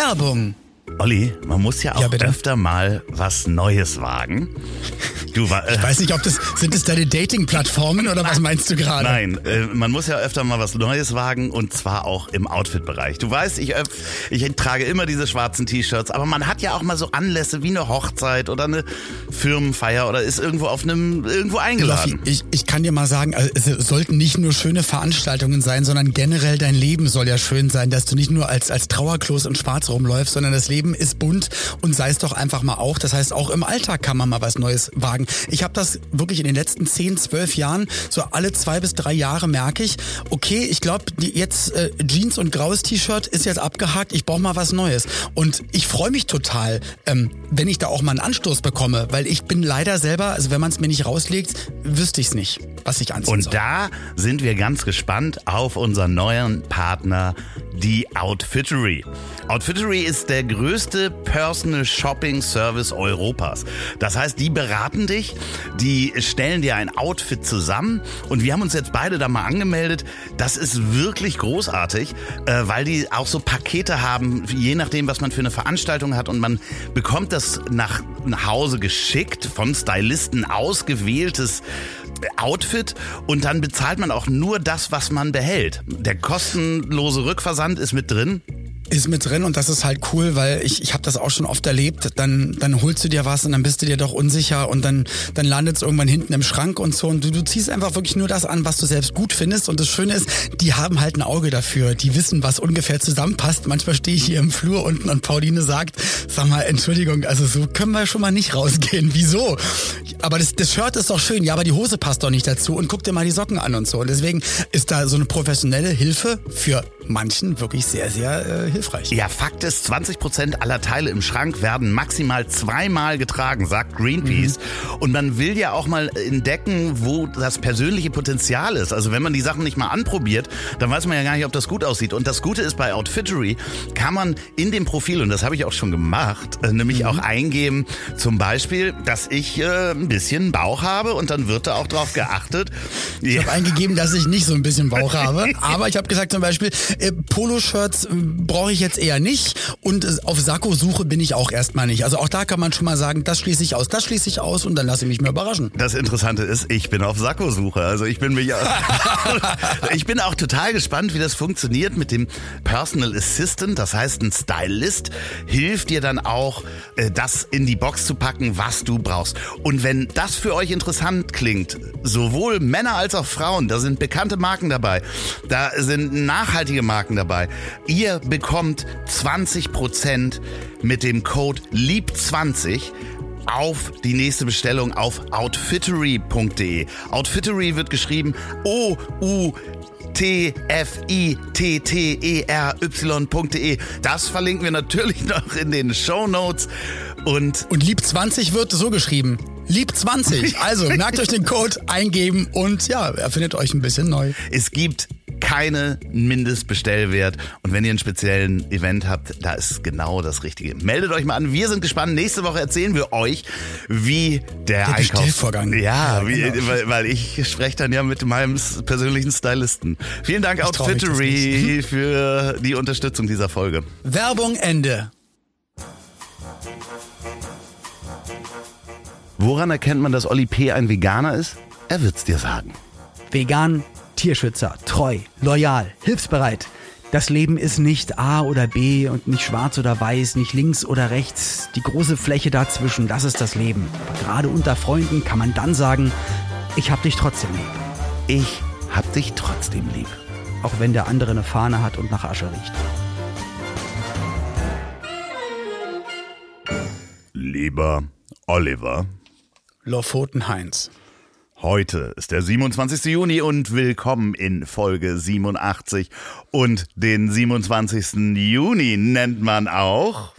Werbung. Olli, man muss ja auch Ja, öfter mal was Neues wagen. Du war, äh, Ich weiß nicht, ob das sind es deine Dating-Plattformen oder was meinst du gerade? Nein, äh, man muss ja öfter mal was Neues wagen und zwar auch im Outfit-Bereich. Du weißt, ich, öff- ich trage immer diese schwarzen T-Shirts, aber man hat ja auch mal so Anlässe wie eine Hochzeit oder eine Firmenfeier oder ist irgendwo auf einem irgendwo Loffi, eingeladen. ich, ich kann dir mal sagen, also es sollten nicht nur schöne Veranstaltungen sein, sondern generell dein Leben soll ja schön sein, dass du nicht nur als, als Trauerklos in Schwarz rumläufst, sondern das Leben ist bunt und sei es doch einfach mal auch. Das heißt, auch im Alltag kann man mal was Neues wagen. Ich habe das wirklich in den letzten 10, 12 Jahren, so alle zwei bis drei Jahre merke ich, okay, ich glaube, jetzt äh, Jeans und graues T-Shirt ist jetzt abgehakt, ich brauche mal was Neues. Und ich freue mich total, ähm, wenn ich da auch mal einen Anstoß bekomme, weil ich bin leider selber, also wenn man es mir nicht rauslegt, wüsste ich es nicht, was ich anziehen Und soll. da sind wir ganz gespannt auf unseren neuen Partner, die Outfittery. Outfittery ist der größte Personal Shopping Service Europas. Das heißt, die beraten dich, die stellen dir ein Outfit zusammen und wir haben uns jetzt beide da mal angemeldet. Das ist wirklich großartig, äh, weil die auch so Pakete haben, je nachdem, was man für eine Veranstaltung hat und man bekommt das nach nach Hause geschickt von Stylisten ausgewähltes Outfit und dann bezahlt man auch nur das, was man behält. Der kostenlose Rückversand ist mit drin. Ist mit drin und das ist halt cool, weil ich, ich habe das auch schon oft erlebt. Dann, dann holst du dir was und dann bist du dir doch unsicher und dann, dann landet es irgendwann hinten im Schrank und so. Und du, du ziehst einfach wirklich nur das an, was du selbst gut findest. Und das Schöne ist, die haben halt ein Auge dafür. Die wissen, was ungefähr zusammenpasst. Manchmal stehe ich hier im Flur unten und Pauline sagt, sag mal, Entschuldigung, also so können wir schon mal nicht rausgehen. Wieso? Aber das, das Shirt ist doch schön. Ja, aber die Hose passt doch nicht dazu. Und guck dir mal die Socken an und so. Und deswegen ist da so eine professionelle Hilfe für manchen wirklich sehr, sehr äh, hilfreich. Ja, Fakt ist, 20% aller Teile im Schrank werden maximal zweimal getragen, sagt Greenpeace. Und man will ja auch mal entdecken, wo das persönliche Potenzial ist. Also wenn man die Sachen nicht mal anprobiert, dann weiß man ja gar nicht, ob das gut aussieht. Und das Gute ist, bei Outfittery kann man in dem Profil, und das habe ich auch schon gemacht, äh, nämlich auch eingeben, zum Beispiel, dass ich äh, ein bisschen Bauch habe und dann wird da auch drauf geachtet. Ich habe eingegeben, dass ich nicht so ein bisschen Bauch habe. Aber ich habe gesagt zum Beispiel, äh, Poloshirts äh, brauche ich jetzt eher nicht. Und äh, auf Sakko-Suche bin ich auch erstmal nicht. Also auch da kann man schon mal sagen, das schließe ich aus, das schließe ich aus und dann lasse ich mich mal überraschen. Das Interessante ist, ich bin auf Sakko-Suche. Also ich bin mich ich bin auch total gespannt, wie das funktioniert mit dem Personal Assistant. Das heißt, ein Stylist hilft dir dann auch, äh, das in die Box zu packen, was du brauchst. Und wenn das für euch interessant klingt, sowohl Männer als auch Frauen, da sind bekannte Marken dabei, da sind nachhaltige Marken dabei. Ihr bekommt 20% mit dem Code LIEB20 auf die nächste Bestellung auf outfittery.de. Outfittery wird geschrieben O U T F I T T E R Y.de. Das verlinken wir natürlich noch in den Show Notes und Und Lieb 20 wird so geschrieben. Lieb 20. Also merkt euch den Code, eingeben und ja, erfindet euch ein bisschen neu. es gibt keine Mindestbestellwert und wenn ihr einen speziellen Event habt, da ist genau das Richtige. Meldet euch mal an. Wir sind gespannt. Nächste Woche erzählen wir euch, wie der, Der Einkauf Bestellvorgang. Ja, Ja, wie, genau. weil, weil ich spreche dann ja mit meinem persönlichen Stylisten. Vielen Dank Ich Outfittery für die Unterstützung dieser Folge. Werbung Ende. Woran erkennt man, dass Olli P. ein Veganer ist? Er wird's dir sagen. Vegan, Tierschützer, treu, loyal, hilfsbereit. Das Leben ist nicht A oder B und nicht schwarz oder weiß, nicht links oder rechts. Die große Fläche dazwischen, das ist das Leben. Aber gerade unter Freunden kann man dann sagen, ich hab dich trotzdem lieb. Ich hab dich trotzdem lieb. Auch wenn der andere eine Fahne hat und nach Asche riecht. Lieber Oliver. Lofoten Heinz. Heute ist der 27. Juni und willkommen in Folge 87. Und den 27. Juni nennt man auch.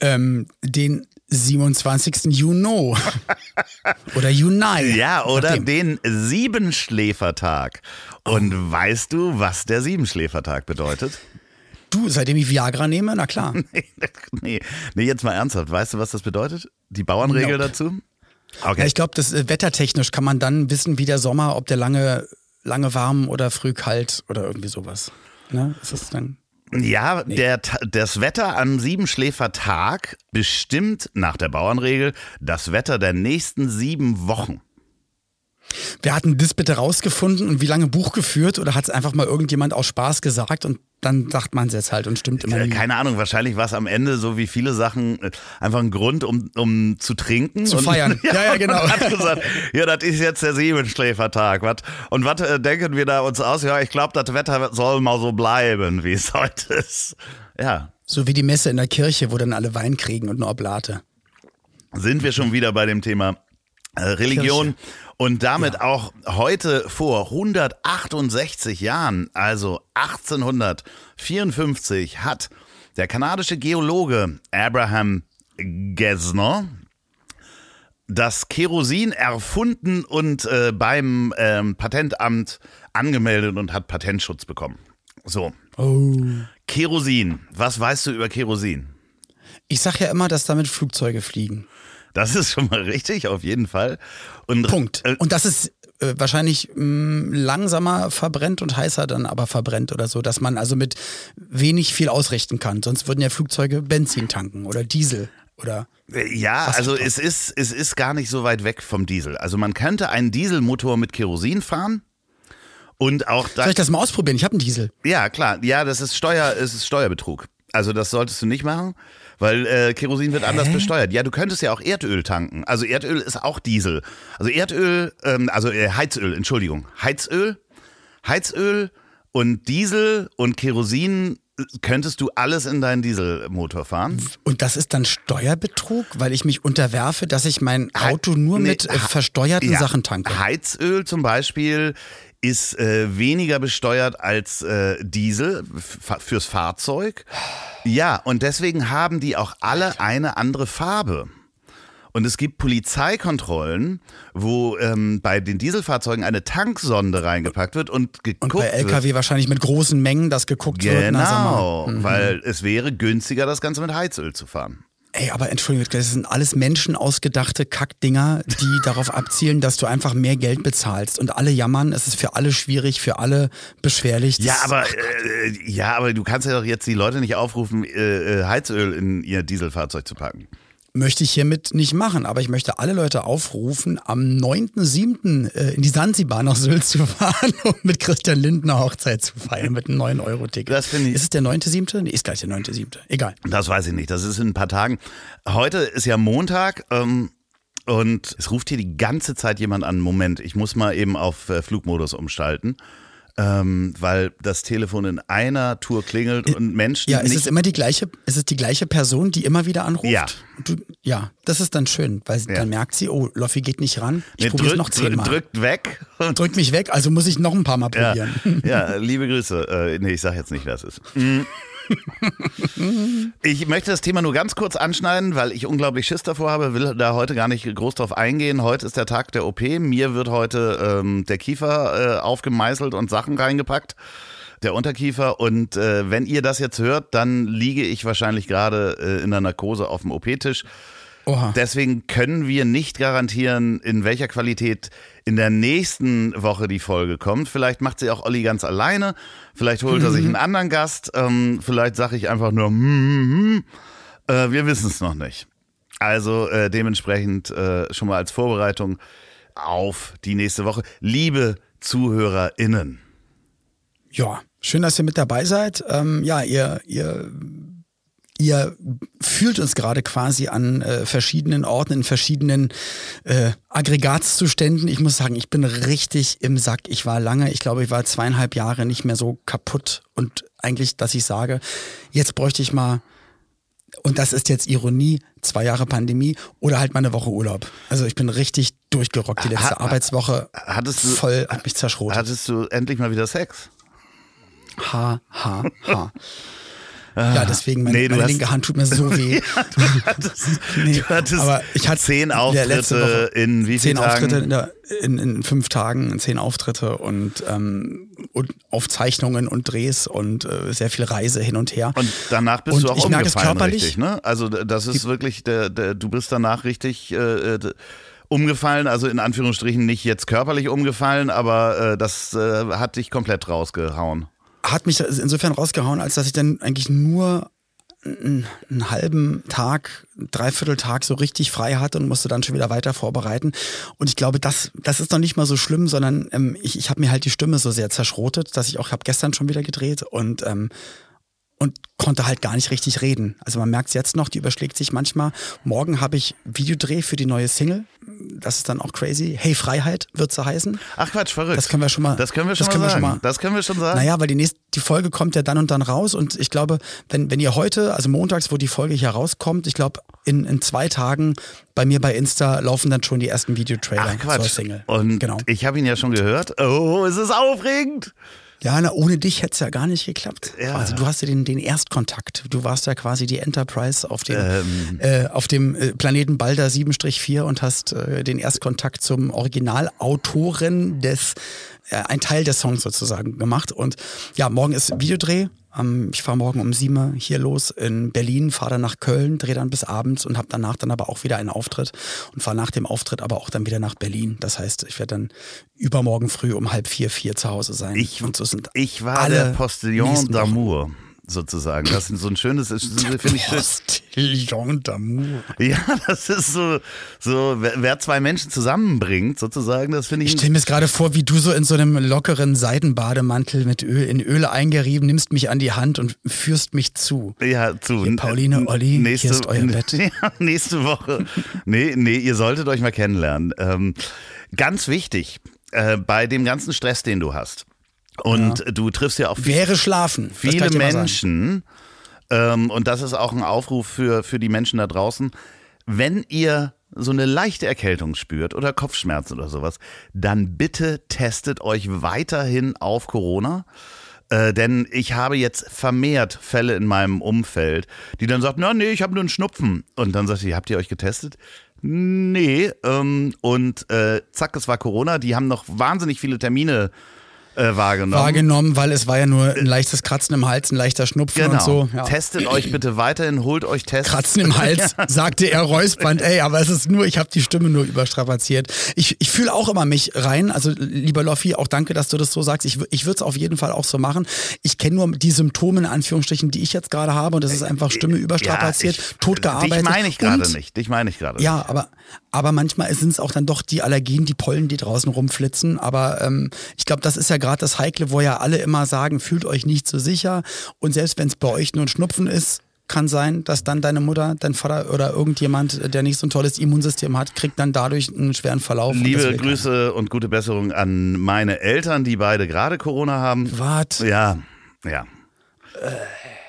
Ähm, den 27. Juni. Oder Juni. Ja, oder den Siebenschläfertag. Und weißt du, was der Siebenschläfertag bedeutet? Du, seitdem ich Viagra nehme, na klar. nee, nee, jetzt mal ernsthaft. Weißt du, was das bedeutet? Die Bauernregel Nope. dazu? Ja, Okay. ich glaube, das äh, wettertechnisch kann man dann wissen, wie der Sommer, ob der lange, lange warm oder früh kalt oder irgendwie sowas. Ne? Ist das dann? Ja, der, Ta- das Wetter am Siebenschläfertag bestimmt nach der Bauernregel das Wetter der nächsten sieben Wochen. Wer hat denn das bitte rausgefunden und wie lange Buch geführt oder hat es einfach mal irgendjemand aus Spaß gesagt und dann sagt man es jetzt halt und stimmt immer Äh. Keine Ahnung, wahrscheinlich war es am Ende so wie viele Sachen äh, einfach ein Grund, um, um zu trinken. Zu und, feiern. Ja, ja, genau. Und hat gesagt, ja, das ist jetzt der Siebenschläfertag. wat? Und was äh, denken wir da uns aus? Ja, ich glaube, das Wetter soll mal so bleiben, wie es heute ist. Ja, So wie die Messe in der Kirche, wo dann alle Wein kriegen und eine Oblate. sind wir schon wieder bei dem Thema äh, Religion. Und damit auch heute vor 168 Jahren, also 1854, hat der kanadische Geologe Abraham Gesner das Kerosin erfunden und äh, beim ähm, Patentamt angemeldet und hat Patentschutz bekommen. So, Oh. Kerosin. Was weißt du über Kerosin? Ich sag ja immer, dass damit Flugzeuge fliegen. Das ist schon mal richtig, auf jeden Fall. Und, Punkt. Äh, Und das ist äh, wahrscheinlich mh, langsamer verbrennt und heißer dann aber verbrennt oder so, dass man also mit wenig viel ausrichten kann. Sonst würden ja Flugzeuge Benzin tanken oder Diesel oder Äh, Ja, also es ist, es ist gar nicht so weit weg vom Diesel. Also man könnte einen Dieselmotor mit Kerosin fahren und auch da. Soll ich das mal ausprobieren? Ich habe einen Diesel. Ja, klar. Ja, das ist Steuer, es ist Steuerbetrug. Also das solltest du nicht machen, weil äh, Kerosin wird anders besteuert. Ja, du könntest ja auch Erdöl tanken. Also Erdöl ist auch Diesel. Also Erdöl, ähm, also äh, Heizöl, Entschuldigung, Heizöl, Heizöl und Diesel und Kerosin äh, könntest du alles in deinen Dieselmotor fahren. Und das ist dann Steuerbetrug, weil ich mich unterwerfe, dass ich mein Auto nur Nee, mit äh, versteuerten Ja, Sachen tanke. Heizöl zum Beispiel ist äh, weniger besteuert als äh, Diesel fürs Fahrzeug. Ja, und deswegen haben die auch alle eine andere Farbe. Und es gibt Polizeikontrollen, wo ähm, bei den Dieselfahrzeugen eine Tanksonde reingepackt wird und geguckt Und bei wird. LKW wahrscheinlich mit großen Mengen, das geguckt wird. Na, sag mal. Genau, weil es wäre günstiger, das Ganze mit Heizöl zu fahren. Ey, aber Entschuldigung, das sind alles Menschen ausgedachte Kackdinger, die darauf abzielen, dass du einfach mehr Geld bezahlst. Und alle jammern, es ist für alle schwierig, für alle beschwerlich. Das- Ja, aber äh, ja, aber du kannst ja doch jetzt die Leute nicht aufrufen, äh, äh, Heizöl in ihr Dieselfahrzeug zu packen. Möchte ich hiermit nicht machen, aber ich möchte alle Leute aufrufen, am 9.7. äh, in die Sansibar nach Sylt zu fahren, um mit Christian Lindner Hochzeit zu feiern mit einem 9-Euro-Ticket. Das finde ich- Ist es der 9.7.? Nee, ist gleich der 9.7. Egal. Das weiß ich nicht. Das ist in ein paar Tagen. Heute ist ja Montag. Ähm, und es ruft hier die ganze Zeit jemand an. Moment, ich muss mal eben auf äh, Flugmodus umschalten. Ähm, weil das Telefon in einer Tour klingelt und Menschen Ja, ist es immer die gleiche, ist es die gleiche Person, die immer wieder anruft? Ja. Du, ja, das ist dann schön, weil Ja. dann merkt sie, oh, Loffi geht nicht ran. Ich Nee, probiere noch zehnmal. drückt weg. Und Drück mich weg, also muss ich noch ein paar Mal Ja, probieren. ja, liebe Grüße. Äh, nee, ich sag jetzt nicht, wer es ist. Mm. Ich möchte das Thema nur ganz kurz anschneiden, weil ich unglaublich Schiss davor habe, will da heute gar nicht groß drauf eingehen. Heute ist der Tag der OP. Mir wird heute ähm, der Kiefer äh, aufgemeißelt und Sachen reingepackt. Der Unterkiefer. Und äh, wenn ihr das jetzt hört, dann liege ich wahrscheinlich gerade äh, in der Narkose auf dem OP-Tisch. Oha. Deswegen können wir nicht garantieren, in welcher Qualität in der nächsten Woche die Folge kommt. Vielleicht macht sie auch Olli ganz alleine. Vielleicht holt er sich einen anderen Gast. Ähm, vielleicht sage ich einfach nur, hm, hm. Äh, wir wissen es noch nicht. Also äh, dementsprechend äh, schon mal als Vorbereitung auf die nächste Woche. Liebe ZuhörerInnen. Ja, schön, dass ihr mit dabei seid. Ähm, ja, ihr, ihr, ihr fühlt uns gerade quasi an äh, verschiedenen Orten, in verschiedenen äh, Aggregatzuständen. Ich muss sagen, ich bin richtig im Sack. Ich war lange, ich glaube, ich war zweieinhalb Jahre nicht mehr so kaputt. Und eigentlich, dass ich sage, jetzt bräuchte ich mal und das ist jetzt Ironie, zwei Jahre Pandemie oder halt mal eine Woche Urlaub. Also ich bin richtig durchgerockt die letzte Ha- Arbeitswoche. hattest du- voll hat mich zerschrotet. Hattest du endlich mal wieder Sex? Ha, ha, ha. Ja, deswegen meine, Ah. Nee, meine hast- linke Hand tut mir so weh. Du hattest, Nee, du hattest aber ich hatte zehn Auftritte in wie zehn vielen Tagen? Auftritte in, der, in, in fünf Tagen, zehn Auftritte und, ähm, und Aufzeichnungen und Drehs und äh, sehr viel Reise hin und her. Und danach bist Und du auch umgefallen, richtig, ne? Also das ist wirklich, der, der, du bist danach richtig äh, äh, umgefallen, also in Anführungsstrichen nicht jetzt körperlich umgefallen, aber äh, das äh, hat dich komplett rausgehauen. Hat mich insofern rausgehauen, als dass ich dann eigentlich nur einen, halben Tag, dreiviertel Tag so richtig frei hatte und musste dann schon wieder weiter vorbereiten. Und ich glaube, das, das ist noch nicht mal so schlimm, sondern ähm, ich, ich habe mir halt die Stimme so sehr zerschrotet, dass ich auch, habe gestern schon wieder gedreht und ähm, und konnte halt gar nicht richtig reden. Also man merkt es jetzt noch, die überschlägt sich manchmal. Morgen habe ich Videodreh für die neue Single. Das ist dann auch crazy. Hey Freiheit wird sie heißen. Ach Quatsch, verrückt. Das können wir schon mal. Das können wir schon, das mal, können sagen. Wir schon mal. Das können wir schon sagen. Naja, weil die nächste, die Folge kommt ja dann und dann raus und ich glaube, wenn, wenn ihr heute, also montags, wo die Folge hier rauskommt, ich glaube, in, in zwei Tagen bei mir bei Insta laufen dann schon die ersten Videotrailer Ach Quatsch. zur Single. Und genau. ich habe ihn ja schon gehört. Oh, es ist aufregend. Ja, na, ohne dich hätte es ja gar nicht geklappt. Ja. Also du hast ja den, den Erstkontakt. Du warst ja quasi die Enterprise auf dem, Ähm. äh, auf dem äh, Planeten Balder 7-4 und hast äh, den Erstkontakt zum Originalautoren des, äh, ein Teil des Songs sozusagen gemacht. Und ja, morgen ist Videodreh. Ähm, ich fahre morgen um sieben hier los in Berlin, fahre dann nach Köln, drehe dann bis abends und habe danach dann aber auch wieder einen Auftritt und fahre nach dem Auftritt aber auch dann wieder nach Berlin. Das heißt, ich werde dann übermorgen früh um halb vier, vier zu Hause sein. Ich, und so sind ich war alle der Postillon d'amour. Sozusagen. Das ist so ein schönes, finde ich. Postillon d'amour. Ja, das ist so, so, wer, zwei Menschen zusammenbringt, sozusagen, das finde Ich ich. stelle mir es gerade vor, wie du so in so einem lockeren Seidenbademantel mit Öl, in Öl eingerieben, nimmst mich an die Hand und führst mich zu. Ja, zu. Hier, Pauline, Olli, hier ist euer Bett. Ja, nächste Woche. Nee, nee, ihr solltet euch mal kennenlernen. Ähm, ganz wichtig, äh, bei dem ganzen Stress, den du hast. Und du triffst ja auch Wäre schlafen. viele. Menschen, ähm, und das ist auch ein Aufruf für, für die Menschen da draußen, wenn ihr so eine leichte Erkältung spürt oder Kopfschmerzen oder sowas, dann bitte testet euch weiterhin auf Corona. Äh, denn ich habe jetzt vermehrt Fälle in meinem Umfeld, die dann sagen, na nee, ich habe nur einen Schnupfen. Und dann sagt sie, habt ihr euch getestet? Nee. Ähm, und äh, zack, es war Corona. Die haben noch wahnsinnig viele Termine äh, wahrgenommen. Wahrgenommen, weil es war ja nur ein leichtes Kratzen im Hals, ein leichter Schnupfen Genau. und so. Ja. Testet euch bitte weiterhin, holt euch Tests. Kratzen im Hals, sagte er räuspernd. Ey, aber es ist nur, ich habe die Stimme nur überstrapaziert. Ich, ich fühle auch immer mich rein. Also lieber Loffi, auch danke, dass du das so sagst. Ich, ich würde es auf jeden Fall auch so machen. Ich kenne nur die Symptome in Anführungsstrichen, die ich jetzt gerade habe. Und das ist einfach Stimme überstrapaziert, Ja, ich- tot gearbeitet. Dich meine ich gerade nicht. Dich meine ich gerade Ja, aber, aber manchmal sind es auch dann doch die Allergien, die Pollen, die draußen rumflitzen. Aber ähm, ich glaube, das ist ja gerade das Heikle, wo ja alle immer sagen, fühlt euch nicht so sicher. Und selbst wenn es bei euch nur ein Schnupfen ist, kann sein, dass dann deine Mutter, dein Vater oder irgendjemand, der nicht so ein tolles Immunsystem hat, kriegt dann dadurch einen schweren Verlauf. und Liebe will Grüße und gute Besserung an meine Eltern, die beide gerade Corona haben. Wart. Ja, ja.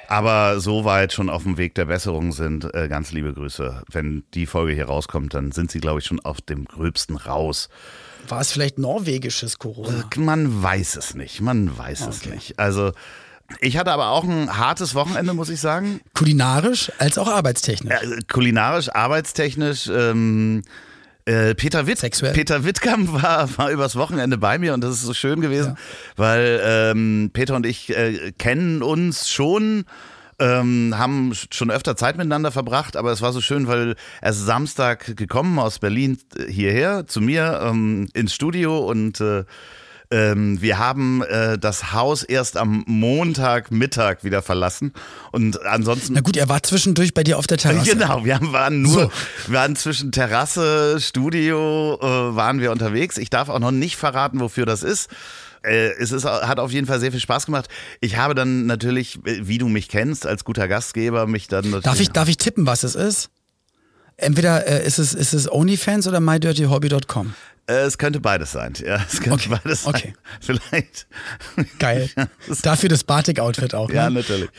Aber soweit schon auf dem Weg der Besserung sind, äh, ganz liebe Grüße. Wenn die Folge hier rauskommt, dann sind sie, glaube ich, schon auf dem Gröbsten raus. War es vielleicht norwegisches Corona? Man weiß es nicht, man weiß es Okay. nicht. Also, ich hatte aber auch ein hartes Wochenende, muss ich sagen. Kulinarisch als auch arbeitstechnisch. Äh, kulinarisch, arbeitstechnisch. Ähm, äh, Peter, Witt, Sexuell. Peter Wittkamp war, war übers Wochenende bei mir und das ist so schön gewesen, weil ähm, Peter und ich äh, kennen uns schon. Ähm, haben schon öfter Zeit miteinander verbracht, aber es war so schön, weil er ist Samstag gekommen aus Berlin äh, hierher zu mir ähm, ins Studio und äh, ähm, wir haben äh, das Haus erst am Montagmittag wieder verlassen und ansonsten Na gut, er war zwischendurch bei dir auf der Terrasse. Genau, wir haben- waren nur, So. wir waren zwischen Terrasse, Studio, äh, waren wir unterwegs. Ich darf auch noch nicht verraten, wofür das ist. Äh, es ist, hat auf jeden Fall sehr viel Spaß gemacht. Ich habe dann natürlich, wie du mich kennst, als guter Gastgeber, mich dann natürlich. Darf ich, darf ich tippen, was es ist? Entweder äh, ist, es, ist es OnlyFans oder mydirtyhobby.com. Äh, es könnte beides sein. Ja, es könnte Okay, beides sein. okay. Vielleicht. Geil. Dafür das Batik-Outfit auch. Ja, ne? natürlich.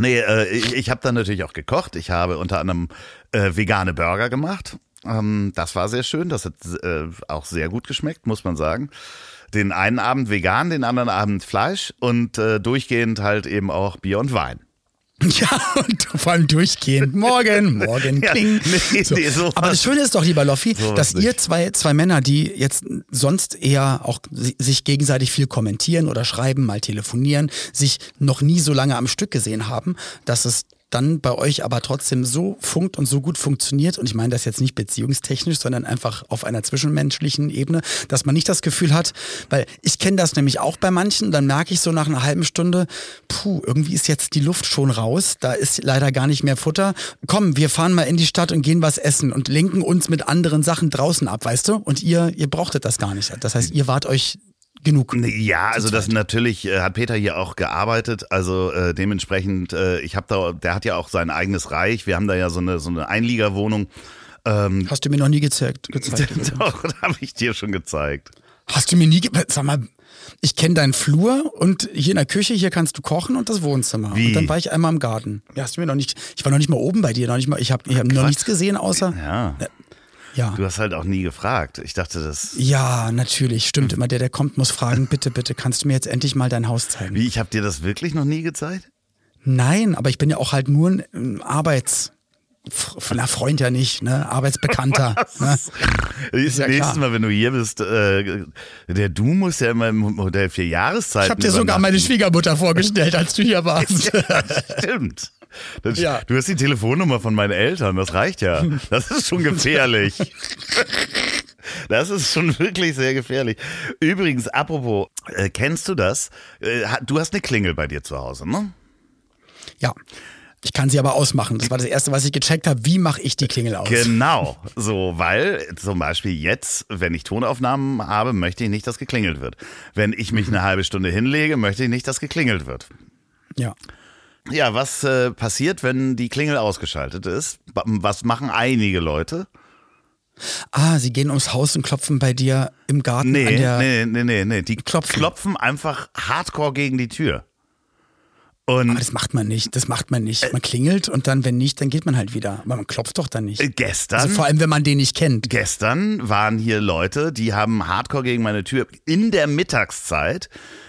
Nee, äh, ich, ich habe dann natürlich auch gekocht. Ich habe unter anderem äh, vegane Burger gemacht. Ähm, das war sehr schön. Das hat äh, auch sehr gut geschmeckt, muss man sagen. Den einen Abend vegan, den anderen Abend Fleisch und äh, durchgehend halt eben auch Bier und Wein. Ja, und vor allem durchgehend. Morgen, morgen, Ja, kling. nee, so. nee, Aber das Schöne ist doch, lieber Loffi, Sowas dass ihr zwei, zwei Männer, die jetzt sonst eher auch si- sich gegenseitig viel kommentieren oder schreiben, mal telefonieren, sich noch nie so lange am Stück gesehen haben, dass es dann bei euch aber trotzdem so funkt und so gut funktioniert, und ich meine das jetzt nicht beziehungstechnisch, sondern einfach auf einer zwischenmenschlichen Ebene, dass man nicht das Gefühl hat, weil ich kenne das nämlich auch bei manchen, dann merke ich so nach einer halben Stunde, puh, irgendwie ist jetzt die Luft schon raus, da ist leider gar nicht mehr Futter. Komm, wir fahren mal in die Stadt und gehen was essen und lenken uns mit anderen Sachen draußen ab, weißt du? Und ihr, ihr brauchtet das gar nicht. Das heißt, ihr wart euch genug. Ja, also das natürlich äh, hat Peter hier auch gearbeitet, also äh, dementsprechend, äh, ich habe da, der hat ja auch sein eigenes Reich. Wir haben da ja so eine so eine Einliegerwohnung. Ähm, Hast du mir noch nie gezeigt? gezeigt Doch, habe ich dir schon gezeigt. Hast du mir nie, sag mal, ich kenne deinen Flur und hier in der Küche, hier kannst du kochen und das Wohnzimmer. Wie? Und dann war ich einmal im Garten. Ja, hast du mir noch nicht, ich war noch nicht mal oben bei dir, noch nicht mal, ich habe ich hab noch nichts gesehen außer, Ja. Ja. Du hast halt auch nie gefragt. Ich dachte, das. Ja, natürlich, stimmt. Immer der, der kommt, muss fragen, bitte, bitte, kannst du mir jetzt endlich mal dein Haus zeigen? Wie, ich habe dir das wirklich noch nie gezeigt? Nein, aber ich bin ja auch halt nur ein Arbeits... Von einer Freund ja nicht, ne? Arbeitsbekannter. ne? Das ja nächstes. Mal, wenn du hier bist, äh, der Du muss ja immer im Modell vier Jahreszeiten. Ich habe dir sogar meine Schwiegermutter vorgestellt, als du hier warst. Ja, stimmt. Das, Ja. Du hast die Telefonnummer von meinen Eltern, das reicht ja. Das ist schon gefährlich. Das ist schon wirklich sehr gefährlich. Übrigens, apropos, äh, kennst du das? Äh, du hast eine Klingel bei dir zu Hause, ne? Ja. Ich kann sie aber ausmachen. Das war das Erste, was ich gecheckt habe. Wie mache ich die Klingel aus? Genau, so, weil zum Beispiel jetzt, wenn ich Tonaufnahmen habe, möchte ich nicht, dass geklingelt wird. Wenn ich mich eine halbe Stunde hinlege, möchte ich nicht, dass geklingelt wird. Ja. Ja, was äh, passiert, wenn die Klingel ausgeschaltet ist? Was machen einige Leute? Ah, sie gehen ums Haus und klopfen bei dir im Garten an Nee, der. nee, nee, nee, nee. Die Klopfen. klopfen einfach hardcore gegen die Tür. Und Aber das macht man nicht. Das macht man nicht. Man klingelt und dann, wenn nicht, dann geht man halt wieder. Aber man klopft doch dann nicht. äh, gestern, Also vor allem, wenn man den nicht kennt. gestern waren hier Leute, die haben hardcore gegen meine Tür in der Mittagszeit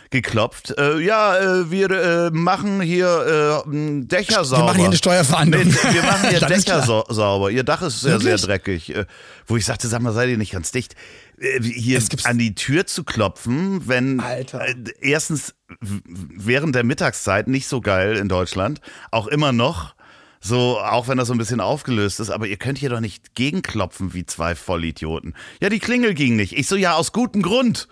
geklopft. Äh, ja, äh, wir äh, machen hier äh, Dächer sauber. Wir machen hier eine Steuerverhandlung. Nee, wir machen hier Dächer sau sauber. Ihr Dach ist sehr, sehr dreckig. Äh, wo ich sagte, sag mal, seid ihr nicht ganz dicht? Äh, hier an die Tür zu klopfen, wenn Alter. Erstens während der Mittagszeit nicht so geil in Deutschland, auch immer noch. So, auch wenn das so ein bisschen aufgelöst ist, aber ihr könnt hier doch nicht gegenklopfen wie zwei Vollidioten. Ja, die Klingel ging nicht. Ich so, ja, aus gutem Grund.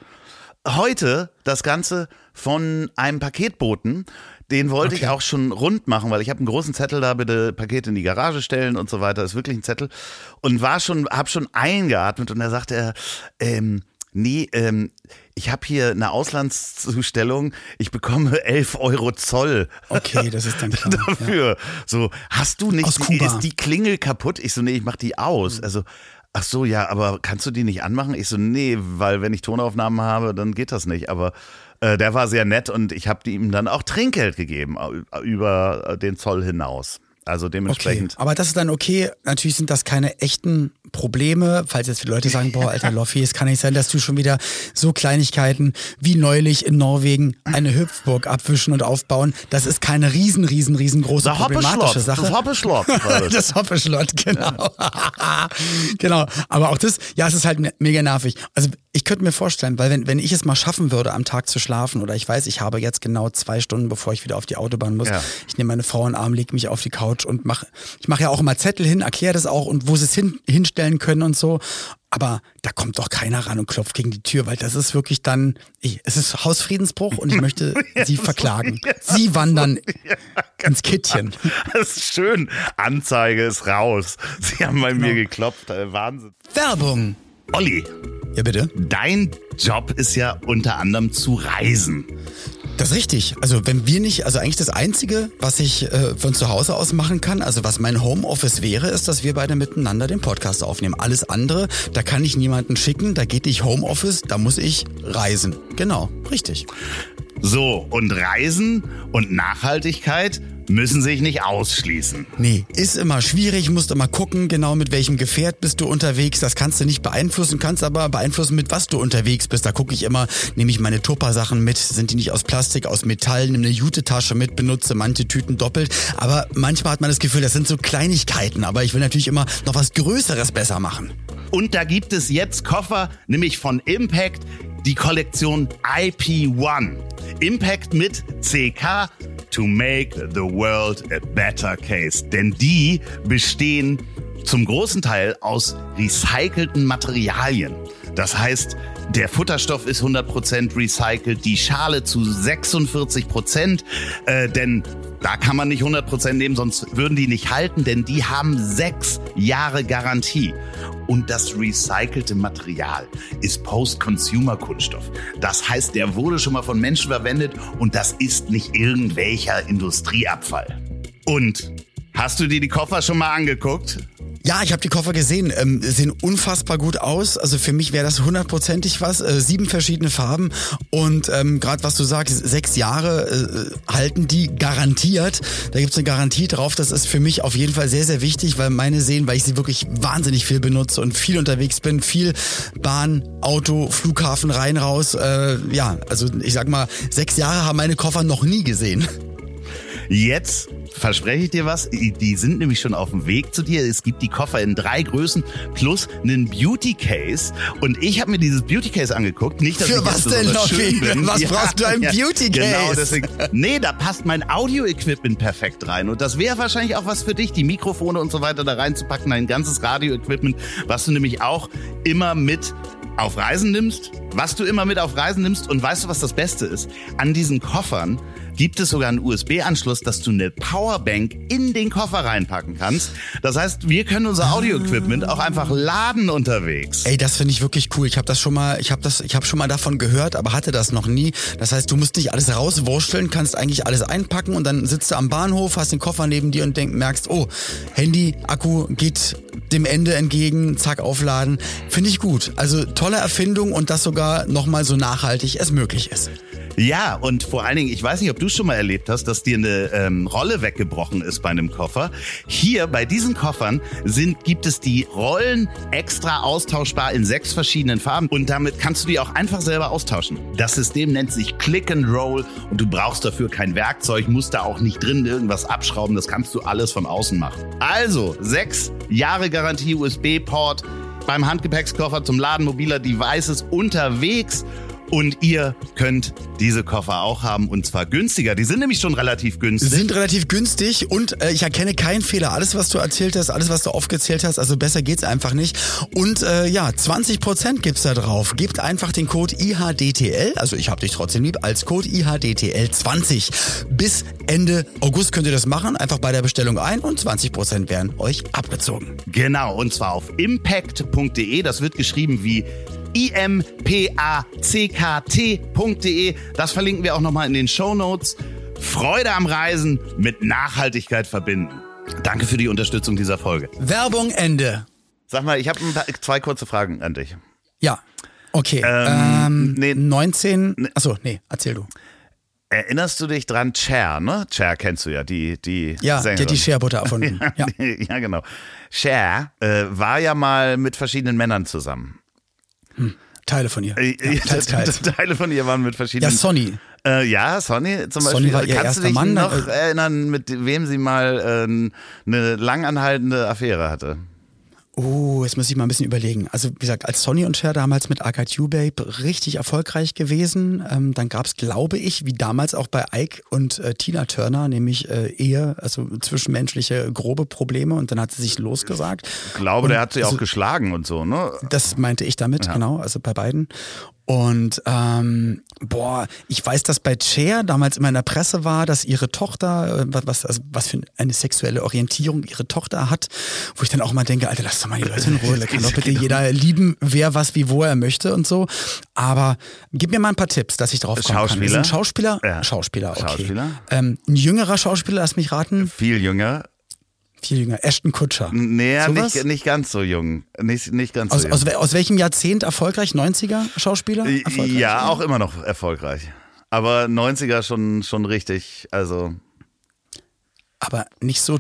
Heute das Ganze von einem Paketboten. Den wollte ich Okay. auch schon rund machen, weil ich habe einen großen Zettel da, bitte Pakete in die Garage stellen und so weiter. Ist wirklich ein Zettel. Und war schon, hab schon eingeatmet und da sagte er, ähm, nee, ähm, ich habe hier eine Auslandszustellung, ich bekomme 11 Euro Zoll Okay, das ist dann klar. ja. dafür. So, hast du nicht, Aus Kuba. ist die Klingel kaputt? Ich so, nee, ich mach die aus. Also, ach so, ja, aber kannst du die nicht anmachen? Ich so, nee, weil wenn ich Tonaufnahmen habe, dann geht das nicht. Aber äh, der war sehr nett und ich habe ihm dann auch Trinkgeld gegeben über den Zoll hinaus. Also Okay, dementsprechend. aber das ist dann okay. Natürlich sind das keine echten Probleme, falls jetzt viele Leute sagen, boah, alter Loffi, es kann nicht sein, dass du schon wieder so Kleinigkeiten wie neulich in Norwegen eine Hüpfburg abwischen und aufbauen. Das ist keine riesen, riesen, riesengroße Der problematische Sache. das Hoppeschlott das. Hoppeschlott, genau. genau. Aber auch das, ja, es ist halt mega nervig. Also ich könnte mir vorstellen, weil wenn, wenn ich es mal schaffen würde, am Tag zu schlafen, oder ich weiß, ich habe jetzt genau zwei Stunden, bevor ich wieder auf die Autobahn muss, Ja. ich nehme meine Frau in den Arm, lege mich auf die Couch und mache, ich mache ja auch immer Zettel hin, erkläre das auch und wo sie es hin, hinstellen können und so. Aber da kommt doch keiner ran und klopft gegen die Tür, weil das ist wirklich dann, ich, es ist Hausfriedensbruch und ich möchte sie verklagen. Sie wandern ins Kittchen. Das ist schön. Anzeige ist raus. Sie haben bei mir geklopft. Äh, Wahnsinn. Werbung. Olli, Ja, bitte. dein Job ist ja unter anderem zu reisen. Das ist richtig. Also wenn wir nicht, also eigentlich das Einzige, was ich äh, von zu Hause aus machen kann, also was mein Homeoffice wäre, ist, dass wir beide miteinander den Podcast aufnehmen. Alles andere, da kann ich niemanden schicken, da geht nicht Homeoffice, da muss ich reisen. Genau, richtig. So, und Reisen und Nachhaltigkeit müssen sich nicht ausschließen. Nee, ist immer schwierig, musst immer gucken, genau mit welchem Gefährt bist du unterwegs. Das kannst du nicht beeinflussen, kannst aber beeinflussen, mit was du unterwegs bist. Da gucke ich immer, nehme ich meine Tupper-Sachen mit, sind die nicht aus Plastik, aus Metall, nehme eine Jute-Tasche mit, benutze manche Tüten doppelt. Aber manchmal hat man das Gefühl, das sind so Kleinigkeiten, aber ich will natürlich immer noch was Größeres besser machen. Und da gibt es jetzt Koffer, nämlich von Impact, die Kollektion IP1. Impact mit CK, to make the world a better case. Denn die bestehen zum großen Teil aus recycelten Materialien. Das heißt, der Futterstoff ist 100% recycelt, die Schale zu 46%, äh, denn da kann man nicht 100% nehmen, sonst würden die nicht halten, denn die haben sechs Jahre Garantie. Und das recycelte Material ist Post-Consumer-Kunststoff. Das heißt, der wurde schon mal von Menschen verwendet und das ist nicht irgendwelcher Industrieabfall. Und hast du dir die Koffer schon mal angeguckt? Ja, ich habe die Koffer gesehen, ähm, sehen unfassbar gut aus. Also für mich wäre das hundertprozentig was. Äh, sieben verschiedene Farben und ähm, gerade was du sagst, sechs Jahre äh, halten die garantiert. Da gibt's eine Garantie drauf. Das ist für mich auf jeden Fall sehr, sehr wichtig, weil meine sehen, weil ich sie wirklich wahnsinnig viel benutze und viel unterwegs bin, viel Bahn, Auto, Flughafen rein raus. Äh, ja, also ich sag mal, sechs Jahre haben meine Koffer noch nie gesehen. Jetzt verspreche ich dir was. Die sind nämlich schon auf dem Weg zu dir. Es gibt die Koffer in drei Größen plus einen Beauty Case. Und ich habe mir dieses Beauty Case angeguckt. Nicht, dass Für ich was denn, bin. Was brauchst du ein Beauty Case? Genau, deswegen. Nee, da passt mein Audio-Equipment perfekt rein. Und das wäre wahrscheinlich auch was für dich, die Mikrofone und so weiter da reinzupacken, dein ganzes Radio-Equipment, was du nämlich auch immer mit auf Reisen nimmst, was du immer mit auf Reisen nimmst und weißt du, was das Beste ist? An diesen Koffern gibt es sogar einen USB-Anschluss, dass du eine Powerbank in den Koffer reinpacken kannst. Das heißt, wir können unser Audio-Equipment auch einfach laden unterwegs. Ey, das finde ich wirklich cool. Ich habe das schon mal, ich habe das, ich habe schon mal davon gehört, aber hatte das noch nie. Das heißt, du musst nicht alles rauswursteln, kannst eigentlich alles einpacken und dann sitzt du am Bahnhof, hast den Koffer neben dir und denk, merkst, oh, Handy, Akku geht dem Ende entgegen, zack, aufladen. Finde ich gut. Also tolle Erfindung und das sogar nochmal so nachhaltig es möglich ist. Ja, und vor allen Dingen, ich weiß nicht, ob du schon mal erlebt hast, dass dir eine ähm, Rolle weggebrochen ist bei einem Koffer. Hier bei diesen Koffern sind, gibt es die Rollen extra austauschbar in sechs verschiedenen Farben und damit kannst du die auch einfach selber austauschen. Das System nennt sich Click and Roll und du brauchst dafür kein Werkzeug, musst da auch nicht drin irgendwas abschrauben, das kannst du alles von außen machen. Also, sechs Jahre Garantie USB-Port beim Handgepäckskoffer zum Laden mobiler Devices unterwegs und ihr könnt diese Koffer auch haben und zwar günstiger. Die sind nämlich schon relativ günstig. Sind relativ günstig und äh, ich erkenne keinen Fehler. Alles, was du erzählt hast, alles, was du aufgezählt hast, also besser geht's einfach nicht. Und äh, ja, 20% gibt's da drauf. Gebt einfach den Code IHDTL, also ich hab dich trotzdem lieb, als Code IHDTL20. Bis Ende August könnt ihr das machen, einfach bei der Bestellung ein und 20% werden euch abgezogen. Genau, und zwar auf impact.de. Das wird geschrieben wie impackt.de. Das verlinken wir auch nochmal in den Show Notes. Freude am Reisen mit Nachhaltigkeit verbinden. Danke für die Unterstützung dieser Folge. Werbung Ende. Sag mal, ich habe zwei kurze Fragen an dich. Ja. Okay. Ähm, Ähm, nee. 19. Achso, nee, erzähl du. Erinnerst du dich dran, Cher, ne? Cher kennst du ja, die, die Ja, die Sängerin. hat die Share-Butter erfunden. Ja. ja, genau. Cher äh, war ja mal mit verschiedenen Männern zusammen. Teile von ihr. Äh, Ja, teils, teils. Teile von ihr waren mit Ja, verschiedenen. Sonny. Äh, ja, Sonny zum Sonny Beispiel. war ihr Kannst du dich Mann, noch äh, erinnern, mit wem sie mal äh, eine langanhaltende Affäre hatte? Oh, jetzt muss ich mal ein bisschen überlegen. Also wie gesagt, als Sonny und Cher damals mit Arcade Babe richtig erfolgreich gewesen. Ähm, dann gab's, glaube ich, wie damals auch bei Ike und äh, Tina Turner, nämlich äh, Ehe, also zwischenmenschliche grobe Probleme und dann hat sie sich losgesagt. Ich glaube, Und der hat sie also- auch geschlagen und so, ne? Das meinte ich damit, genau, also bei beiden. Und ähm, boah, ich weiß, dass bei Cher damals immer in der Presse war, dass ihre Tochter, äh, was, also was für eine sexuelle Orientierung ihre Tochter hat, wo ich dann auch mal denke, Alter, lass doch mal die Leute in Ruhe, da kann doch bitte jeder lieben, wer was wie wo er möchte und so. Aber gib mir mal ein paar Tipps, dass ich drauf kommen kann. Schauspieler? Ein Schauspieler? Ja. Schauspieler, okay. Schauspieler? Ähm, ein jüngerer Schauspieler, lass mich raten, Viel jünger. Viel jünger, Ashton Kutscher. Nee, Sowas? nicht, nicht ganz so jung. Nicht, nicht ganz Aus, so jung. aus, aus welchem Jahrzehnt erfolgreich? 90er Schauspieler? Erfolgreich? ja, auch immer noch erfolgreich. Aber 90er schon, schon richtig. Also, Aber nicht so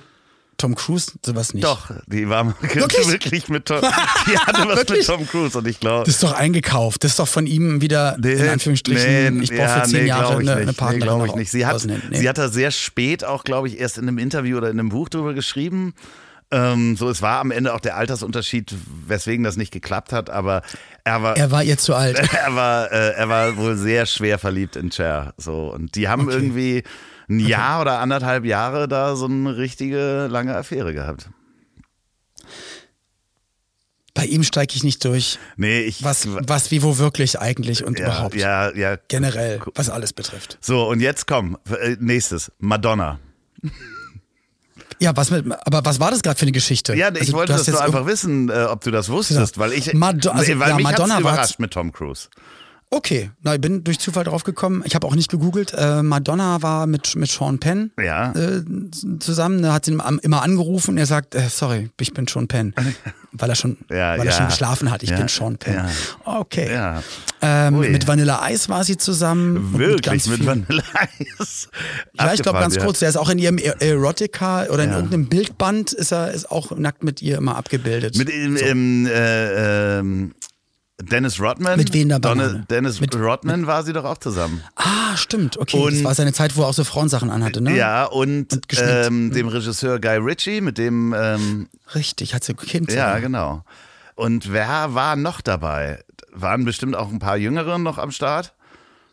Tom Cruise, sowas nicht. doch, die war Wirklich? wirklich mit Tom, die hatte was mit Wirklich? Tom Cruise und ich glaube. Das ist doch eingekauft. Das ist doch von ihm wieder, in Anführungsstrichen, ich brauche für zehn Jahre glaub ich eine, eine Partnerin. Nee, glaube ich nicht. Sie hat. Nee. sie hat da sehr spät auch, glaube ich, erst in einem Interview oder in einem Buch drüber geschrieben. Ähm, so, es war am Ende auch der Altersunterschied, weswegen das nicht geklappt hat, aber er war, er war ihr zu alt. er war, äh, er war wohl sehr schwer verliebt in Cher. So und die haben irgendwie ein Jahr oder anderthalb Jahre da so eine richtige lange Affäre gehabt. Bei ihm steige ich nicht durch. Nee, ich. Was, was, wie, wo wirklich eigentlich und ja, überhaupt. Ja, ja. Generell, was alles betrifft. So, und jetzt komm, äh, nächstes. Madonna. Ja, was mit, aber was war das gerade für eine Geschichte? Ja, ich Also, wollte das nur einfach wissen, äh, ob du das wusstest, weil ich. Mado- also, weil ja, mich Madonna hat's war- überrascht mit Tom Cruise. Okay, na, ich bin durch Zufall drauf gekommen. Ich habe auch nicht gegoogelt. Äh, Madonna war mit, mit Sean Penn Ja. äh, zusammen. Da hat sie ihn immer angerufen und er sagt, äh, sorry, ich bin Sean Penn. Weil er schon, Ja, weil ja. er schon geschlafen hat. Ich bin Sean Penn. Okay. Ähm, mit Vanilla Ice war sie zusammen. Wirklich, ganz mit viel- Vanilla Ice. Ja, ich glaube ganz kurz, der ist auch in ihrem E- Erotica oder in irgendeinem Bildband ist er ist auch nackt mit ihr immer abgebildet. Mit im, im, äh, ähm, Dennis Rodman. Mit wem da Donne- Banane? Dennis Mit- Rodman war sie doch auch zusammen. ah, stimmt. Okay, Und- das war seine Zeit, wo er auch so Frauensachen anhatte, ne? Ja, und, Und ähm, dem Regisseur Guy Ritchie, mit dem, ähm, Richtig, hat sie Kind. ja, genau. Und wer war noch dabei? Waren bestimmt auch ein paar Jüngere noch am Start.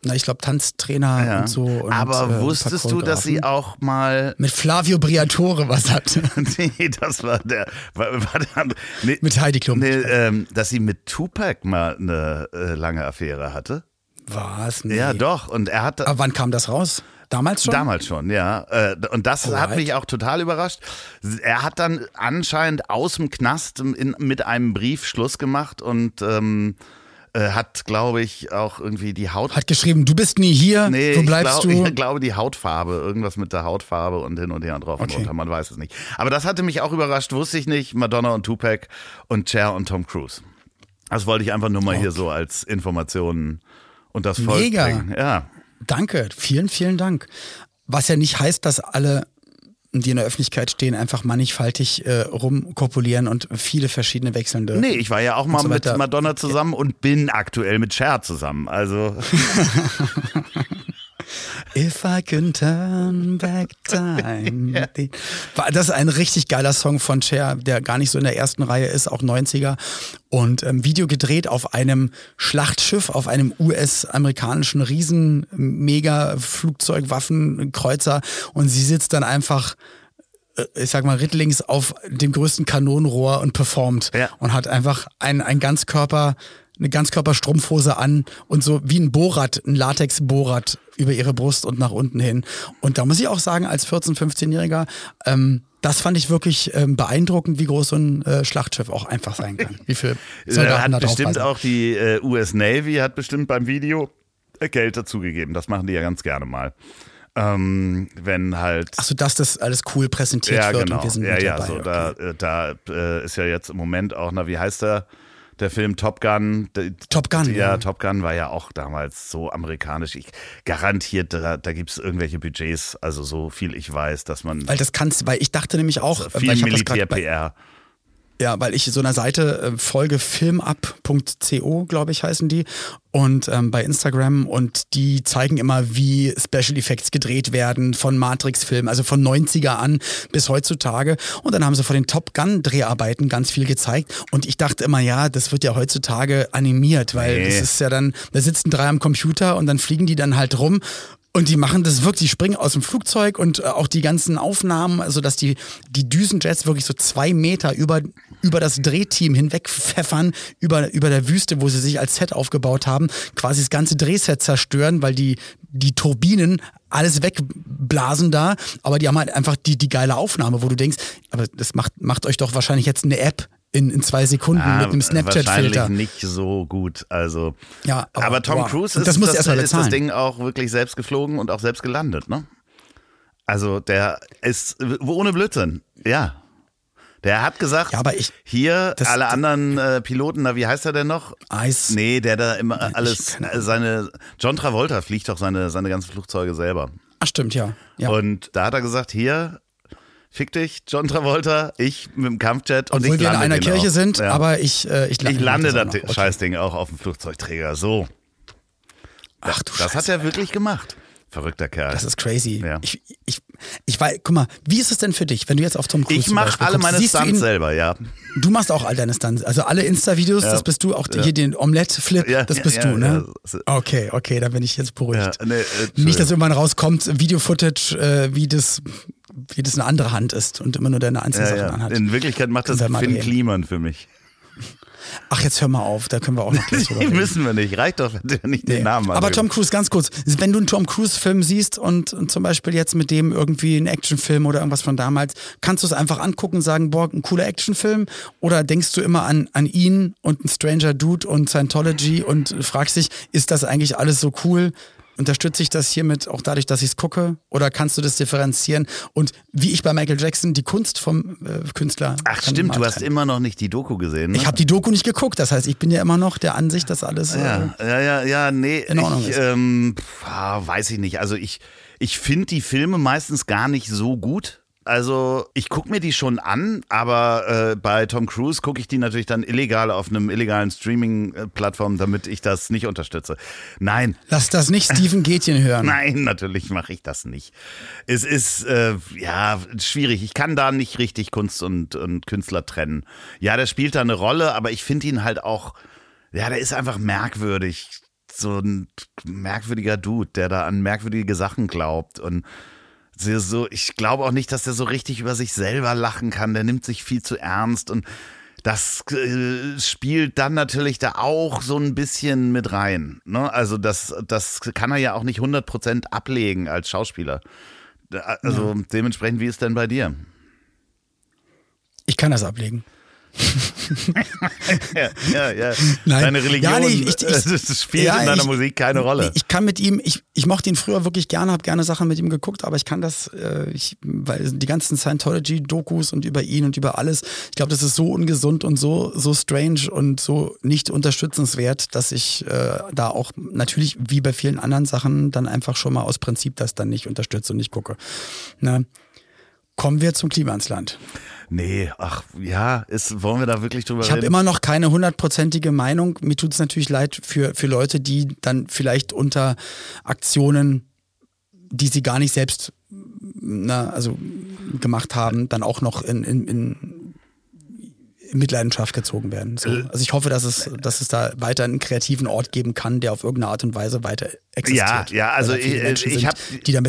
Na, ich glaube Tanztrainer Ja. und so. Und, Aber äh, wusstest du, dass sie auch mal. mit Flavio Briatore was hatte? nee, das war der. War, war der nee, mit Heidi Klum. nee, ähm, dass sie mit Tupac mal eine äh, lange Affäre hatte. Was? Nee. Ja, doch. Und er hat. Aber wann kam das raus? Damals schon? Damals schon, ja. Äh, Und das hat Alright. mich auch total überrascht. Er hat dann anscheinend aus dem Knast in, mit einem Brief Schluss gemacht und ähm, äh, hat, glaube ich, auch irgendwie die Haut. Hat geschrieben, du bist nie hier, Nee, wo bleibst glaub, du? ich glaube die Hautfarbe, irgendwas mit der Hautfarbe und hin und her und drauf und Okay. runter, man weiß es nicht. Aber das hatte mich auch überrascht, wusste ich nicht. Madonna und Tupac und Cher und Tom Cruise. Das wollte ich einfach nur mal hier so als Informationen und das Volk Mega. bringen. Ja. Danke, vielen, vielen Dank. Was ja nicht heißt, dass alle, die in der Öffentlichkeit stehen, einfach mannigfaltig äh, rumkopulieren und viele verschiedene wechselnde. Nee, ich war ja auch mal so mit. Madonna zusammen und bin aktuell mit Cher zusammen. Also If I can turn back time. War- Das ist ein richtig geiler Song von Cher, der gar nicht so in der ersten Reihe ist, auch 90er. Und ähm, Video gedreht auf einem Schlachtschiff, auf einem US-amerikanischen riesen mega Flugzeugwaffenkreuzer. Und sie sitzt dann einfach äh, ich sag mal, rittlings auf dem größten Kanonenrohr und performt. Ja. Und hat einfach ein, ein Ganzkörper, eine Ganzkörperstrumpfhose an und so wie ein Bohrrad, ein Latex-Bohrrad über ihre Brust und nach unten hin. Und da muss ich auch sagen, als 14-, 15-Jähriger, ähm, das fand ich wirklich ähm, beeindruckend, wie groß so ein äh, Schlachtschiff auch einfach sein kann. Wie viel Soldaten da hat bestimmt auch die äh, US Navy hat bestimmt beim Video äh, Geld dazugegeben. Das machen die ja ganz gerne mal. Ähm, wenn halt Achso, dass das alles cool präsentiert ja wird genau und wir sind ja mit ja dabei. so okay. da äh, da äh, ist ja jetzt im Moment auch na wie heißt der der Film Top Gun. Top Gun, ja, ja. Top Gun war ja auch damals so amerikanisch. Ich garantiert da, da gibt es irgendwelche Budgets. Also so viel ich weiß dass man Weil das kannst, weil ich dachte nämlich auch, viel weil Ja, weil ich so einer Seite äh, folge, filmup.co, glaube ich, heißen die. Und ähm, bei Instagram und die zeigen immer, wie Special Effects gedreht werden von Matrix-Filmen, also von 90er an bis heutzutage. Und dann haben sie von den Top Gun-Dreharbeiten ganz viel gezeigt. Und ich dachte immer, ja, das wird ja heutzutage animiert, weil Nee. das ist ja dann, da sitzen drei am Computer und dann fliegen die dann halt rum. Und die machen das wirklich, die springen aus dem Flugzeug und äh, auch die ganzen Aufnahmen, also dass die, die Düsenjets wirklich so zwei Meter über, über das Drehteam hinweg pfeffern, über, über der Wüste, wo sie sich als Set aufgebaut haben, quasi das ganze Drehset zerstören, weil die, die Turbinen alles wegblasen da, aber die haben halt einfach die, die geile Aufnahme, wo du denkst, aber das macht, macht euch doch wahrscheinlich jetzt eine App in, in zwei Sekunden Ah, mit einem Snapchat-Filter. Nicht so gut. Also, Ja, aber, aber Tom wow. Cruise ist, das muss das, ist das. Ding auch wirklich selbst geflogen und auch selbst gelandet, ne? Also der ist ohne Blödsinn, ja. Der hat gesagt, Ja, aber ich- hier das- alle anderen äh, Piloten, na wie heißt er denn noch? Eis. Nee, der da immer ich- alles, seine, John Travolta fliegt doch seine, seine ganzen Flugzeuge selber. Ach stimmt, ja. ja. Und da hat er gesagt, hier, fick dich, John Travolta, ich mit dem Kampfjet und Obwohl ich wir in einer den Kirche auch. sind, Ja. aber ich, äh, ich, Ich lande das das. Scheißding auch auf dem Flugzeugträger. So. Ach du Das hat Scheiße. er wirklich gemacht. Verrückter Kerl. Das ist crazy. Ja. Ich, ich, Ich weiß, guck mal, wie ist es denn für dich, wenn du jetzt auf Tom Cruise Ich mache alle guckst, meine Stunts selber, ja. Du machst auch all deine Stunts. Also alle Insta-Videos, das bist du. Auch hier den Omelette-Flip, Ja, das ja, bist ja, du, ne? ja. Okay, okay, da bin ich jetzt beruhigt. Ja, nee, äh, Nicht, dass irgendwann rauskommt, Video-Footage, äh, wie das, wie das eine andere Hand ist und immer nur deine Ja, Einzelsachen ja. anhat. In Wirklichkeit macht das wir Finn drehen. Kliman für mich. Ach, jetzt hör mal auf, da können wir auch noch gleich drüber reden. Müssen wir nicht. Reicht doch, wenn du nicht den Nee. Namen Aber anreden. Tom Cruise, ganz kurz, wenn du einen Tom Cruise-Film siehst und, und zum Beispiel jetzt mit dem irgendwie einen Actionfilm oder irgendwas von damals, kannst du es einfach angucken und sagen, boah, ein cooler Actionfilm? Oder denkst du immer an, an ihn und ein Stranger Dude und Scientology und fragst dich, ist das eigentlich alles so cool? Unterstütze ich das hiermit auch dadurch, dass ich es gucke? Oder kannst du das differenzieren? Und wie ich bei Michael Jackson die Kunst vom äh, Künstler. Ach stimmt, du hast trennen. immer noch nicht die Doku gesehen. Ne? Ich habe die Doku nicht geguckt, das heißt, ich bin ja immer noch der Ansicht, dass alles. Äh, Ja, ja, ja, ja, nee, in Ordnung ich, ist. ähm, pf, ah, weiß ich nicht. Also ich, ich finde die Filme meistens gar nicht so gut. Also ich gucke mir die schon an, aber äh, bei Tom Cruise gucke ich die natürlich dann illegal auf einem illegalen Streaming-Plattform, damit ich das nicht unterstütze. Nein, Lass das nicht Stephen Gätchen hören. Nein, natürlich mache ich das nicht. Es ist äh, ja schwierig. Ich kann da nicht richtig Kunst und, und Künstler trennen. Ja, der spielt da eine Rolle, aber ich finde ihn halt auch, ja, der ist einfach merkwürdig. So ein merkwürdiger Dude, der da an merkwürdige Sachen glaubt und so- ich glaube auch nicht, dass der so richtig über sich selber lachen kann. Der nimmt sich viel zu ernst und das äh, spielt dann natürlich da auch so ein bisschen mit rein. Ne? Also das, das kann er ja auch nicht 100% ablegen als Schauspieler. Also dementsprechend, wie ist denn bei dir? Ich kann das ablegen. Ja, ja, ja. Nein. Deine Religion Ja, nee, ich- ich- das spielt ja, in deiner Musik keine Rolle. Ich kann mit ihm, ich, ich mochte ihn früher wirklich gerne, habe gerne Sachen mit ihm geguckt, aber ich kann das, äh, ich, weil die ganzen Scientology-Dokus und über ihn und über alles, ich glaube, das ist so ungesund und so, so strange und so nicht unterstützenswert, dass ich äh, da auch natürlich, wie bei vielen anderen Sachen, dann einfach schon mal aus Prinzip das dann nicht unterstütze und nicht gucke. Na, kommen wir zum Klima ins Land. Nee, ach ja, ist, wollen wir da wirklich drüber Ich habe reden? immer noch keine hundertprozentige Meinung. Mir tut es natürlich leid für, für Leute, die dann vielleicht unter Aktionen, die sie gar nicht selbst na, also gemacht haben, dann auch noch in, in, in in Mitleidenschaft gezogen werden. So. Äh, Also ich hoffe, dass es, dass es da weiter einen kreativen Ort geben kann, der auf irgendeine Art und Weise weiter existiert. Ja, ja, also ich, Menschen ich habe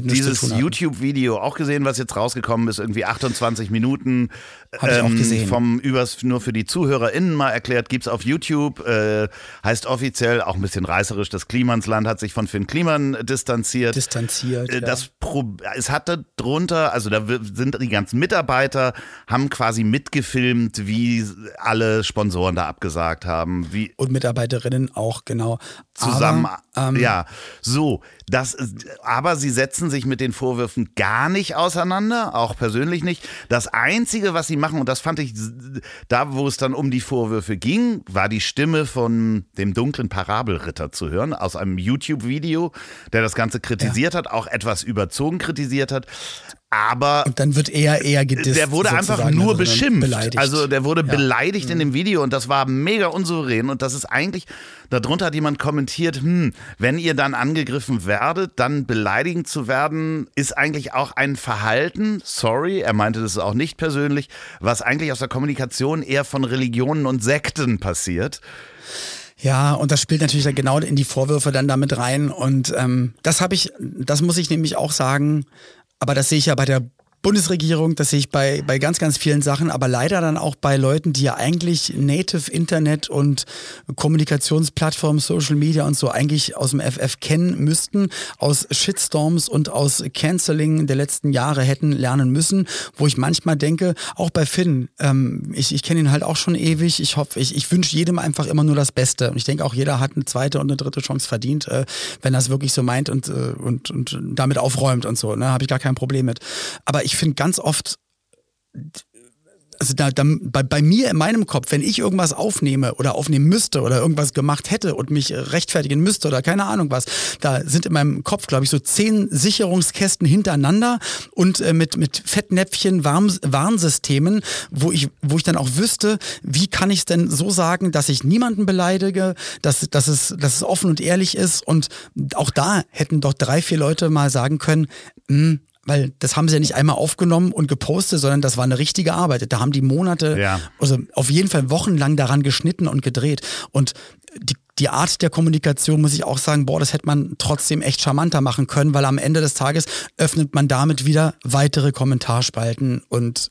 dieses. YouTube-Video auch gesehen, was jetzt rausgekommen ist, irgendwie 28 Minuten. Ähm, Hab ich auch gesehen. Vom übers nur für die ZuhörerInnen mal erklärt, gibt's auf YouTube, äh, heißt offiziell, auch ein bisschen reißerisch, das Klimansland hat sich von Finn Kliman distanziert. distanziert. Äh, ja. Das Pro es hatte drunter, also da sind die ganzen Mitarbeiter, haben quasi mitgefilmt, wie alle Sponsoren da abgesagt haben, wie und Mitarbeiterinnen auch, genau. zusammen. Aber, ähm, ja, so. Das, aber sie setzen sich mit den Vorwürfen gar nicht auseinander, auch persönlich nicht. Das Einzige, was sie machen, und das fand ich, da wo es dann um die Vorwürfe ging, war die Stimme von dem dunklen Parabelritter zu hören, aus einem YouTube-Video, der das Ganze kritisiert hat, auch etwas überzogen kritisiert hat. Aber Und dann wird er eher gedisst. der wurde einfach nur also dann beschimpft. Beleidigt. Also der wurde Ja. Mhm. beleidigt in dem Video und das war mega unsouverän. Und das ist eigentlich, darunter hat jemand kommentiert, hm, wenn ihr dann angegriffen werdet, dann beleidigend zu werden, ist eigentlich auch ein Verhalten, sorry, er meinte das auch nicht persönlich, was eigentlich aus der Kommunikation eher von Religionen und Sekten passiert. Ja, und das spielt natürlich dann genau in die Vorwürfe dann damit rein. Und ähm, das habe ich, das muss ich nämlich auch sagen, aber das sehe ich ja bei der Bundesregierung, das sehe ich bei, bei ganz, ganz vielen Sachen, aber leider dann auch bei Leuten, die ja eigentlich Native Internet und Kommunikationsplattformen, Social Media und so eigentlich aus dem FF kennen müssten, aus Shitstorms und aus Canceling der letzten Jahre hätten lernen müssen, wo ich manchmal denke, auch bei Finn, ähm, ich, ich kenne ihn halt auch schon ewig, ich hoffe, ich, ich wünsche jedem einfach immer nur das Beste und ich denke auch jeder hat eine zweite und eine dritte Chance verdient, äh, wenn er es wirklich so meint und, äh, und, und damit aufräumt und so, ne, habe ich gar kein Problem mit. Aber ich finde ganz oft, also da, da, bei, bei mir in meinem Kopf, wenn ich irgendwas aufnehme oder aufnehmen müsste oder irgendwas gemacht hätte und mich rechtfertigen müsste oder keine Ahnung was, da sind in meinem Kopf, glaube ich, so zehn Sicherungskästen hintereinander und äh, mit, mit Fettnäpfchen Warn Warnsystemen, wo ich, wo ich dann auch wüsste, wie kann ich es denn so sagen, dass ich niemanden beleidige, dass, dass, es, dass es offen und ehrlich ist. Und auch da hätten doch drei, vier Leute mal sagen können, "Hm, weil das haben sie ja nicht einmal aufgenommen und gepostet, sondern das war eine richtige Arbeit. Da haben die Monate, Ja. also auf jeden Fall wochenlang daran geschnitten und gedreht. Und die, die Art der Kommunikation muss ich auch sagen, boah, das hätte man trotzdem echt charmanter machen können, weil am Ende des Tages öffnet man damit wieder weitere Kommentarspalten und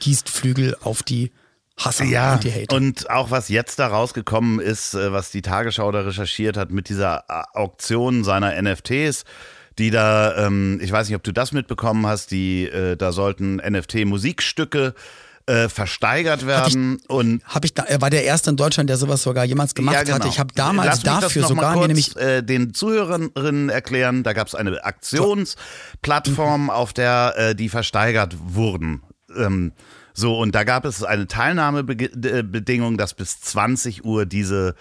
gießt Flügel auf die Hasser Ja, und die Hater. und auch was jetzt da rausgekommen ist, äh, was die Tagesschau da recherchiert hat mit dieser äh, Auktion seiner NFTs, die da, ähm, ich weiß nicht, ob du das mitbekommen hast, die, äh, da sollten NFT-Musikstücke äh, versteigert werden und Hab ich da, er war der erste in Deutschland, der sowas sogar jemals gemacht Ja, genau. hatte. Ich habe damals Lass mich das dafür noch mal sogar mir kurz, nämlich äh, den Zuhörerinnen erklären. Da gab es eine Mhm. Aktionsplattform, auf der äh, die versteigert wurden. Ähm, so und da gab es eine Teilnahmebedingung, dass bis 20 Uhr diese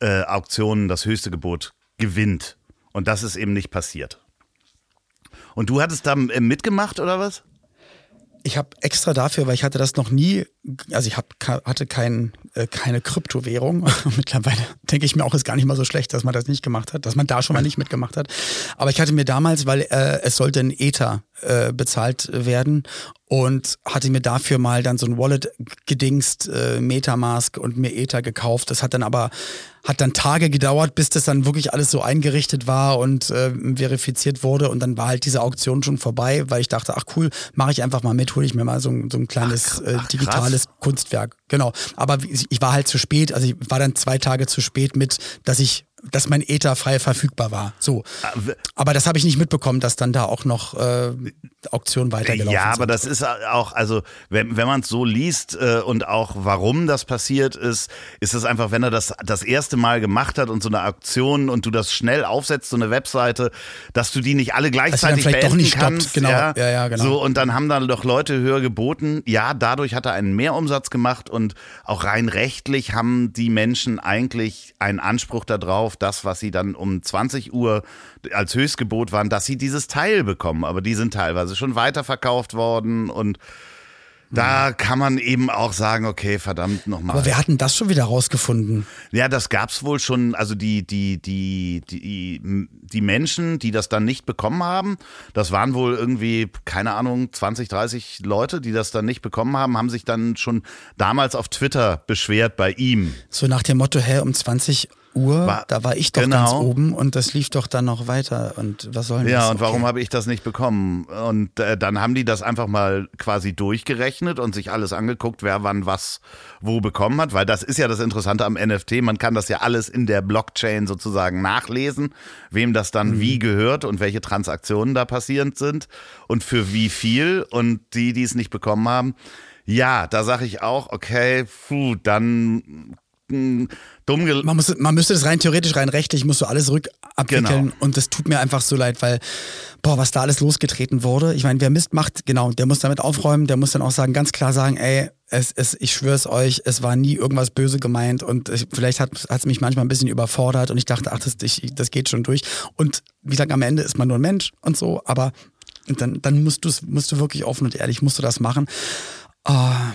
äh, Auktion das höchste Gebot gewinnt. Und das ist eben nicht passiert. Und du hattest da äh, mitgemacht oder was? Ich habe extra dafür, weil ich hatte das noch nie, also ich hab, hatte kein, äh, keine Kryptowährung. Mittlerweile denke ich mir auch, ist gar nicht mal so schlecht, dass man das nicht gemacht hat, dass man da schon mal nicht mitgemacht hat. Aber ich hatte mir damals, weil äh, es sollte ein Ether äh, bezahlt werden und hatte mir dafür mal dann so ein Wallet gedingst, äh, Metamask und mir Ether gekauft. Das hat dann aber hat dann Tage gedauert, bis das dann wirklich alles so eingerichtet war und äh, verifiziert wurde und dann war halt diese Auktion schon vorbei, weil ich dachte, ach cool, mache ich einfach mal mit, hole ich mir mal so, ein- so ein kleines Ach, äh, ach, digitales Kunstwerk. Genau. Aber ich war halt zu spät, also ich war dann zwei Tage zu spät mit, dass ich dass mein Ether frei verfügbar war. So. Aber das habe ich nicht mitbekommen, dass dann da auch noch äh, Auktionen weitergelaufen Ja, sind. aber das ist auch, also wenn, wenn man es so liest äh, und auch warum das passiert ist, ist es einfach, wenn er das das erste Mal gemacht hat und so eine Aktion und du das schnell aufsetzt, so eine Webseite, dass du die nicht alle gleichzeitig vielleicht doch beenden nicht stoppt, kannst. genau. Ja, Ja, ja, genau. So, und dann haben dann doch Leute höher geboten. Ja, dadurch hat er einen Mehrumsatz gemacht und auch rein rechtlich haben die Menschen eigentlich einen Anspruch darauf, das, was sie dann um 20 Uhr als Höchstgebot waren, dass sie dieses Teil bekommen. Aber die sind teilweise schon weiterverkauft worden und da kann man eben auch sagen, okay, verdammt nochmal. aber wer hat denn das schon wieder rausgefunden? Ja, das gab's wohl schon, also die, die, die, die, die Menschen, die das dann nicht bekommen haben, das waren wohl irgendwie, keine Ahnung, 20, 30 Leute, die das dann nicht bekommen haben, haben sich dann schon damals auf Twitter beschwert bei ihm. So nach dem Motto, hä, um 20 Uhr, War- da war ich doch genau. ganz oben und das lief doch dann noch weiter. Und was soll denn das? Ja, und warum Okay. habe ich das nicht bekommen? Und äh, dann haben die das einfach mal quasi durchgerechnet und sich alles angeguckt, wer wann was wo bekommen hat, weil das ist ja das Interessante am NFT, man kann das ja alles in der Blockchain sozusagen nachlesen, wem das dann wie gehört und welche Transaktionen da passierend sind und für wie viel und die, die es nicht bekommen haben, ja, da sage ich auch, okay, puh, dann dumm gel Man, muss, man müsste das rein theoretisch, rein rechtlich, musst du alles rückabwickeln. Genau. Und das tut mir einfach so leid, weil, boah, was da alles losgetreten wurde. Ich meine, wer Mist macht, genau, der muss damit aufräumen, der muss dann auch sagen, ganz klar sagen, ey, es, es, ich schwör's euch, es war nie irgendwas böse gemeint und ich, vielleicht hat es mich manchmal ein bisschen überfordert und ich dachte, ach, das, ich, das geht schon durch. Und wie gesagt, am Ende ist man nur ein Mensch und so, aber dann, dann musst, du's, musst du wirklich offen und ehrlich, musst du das machen. Ah,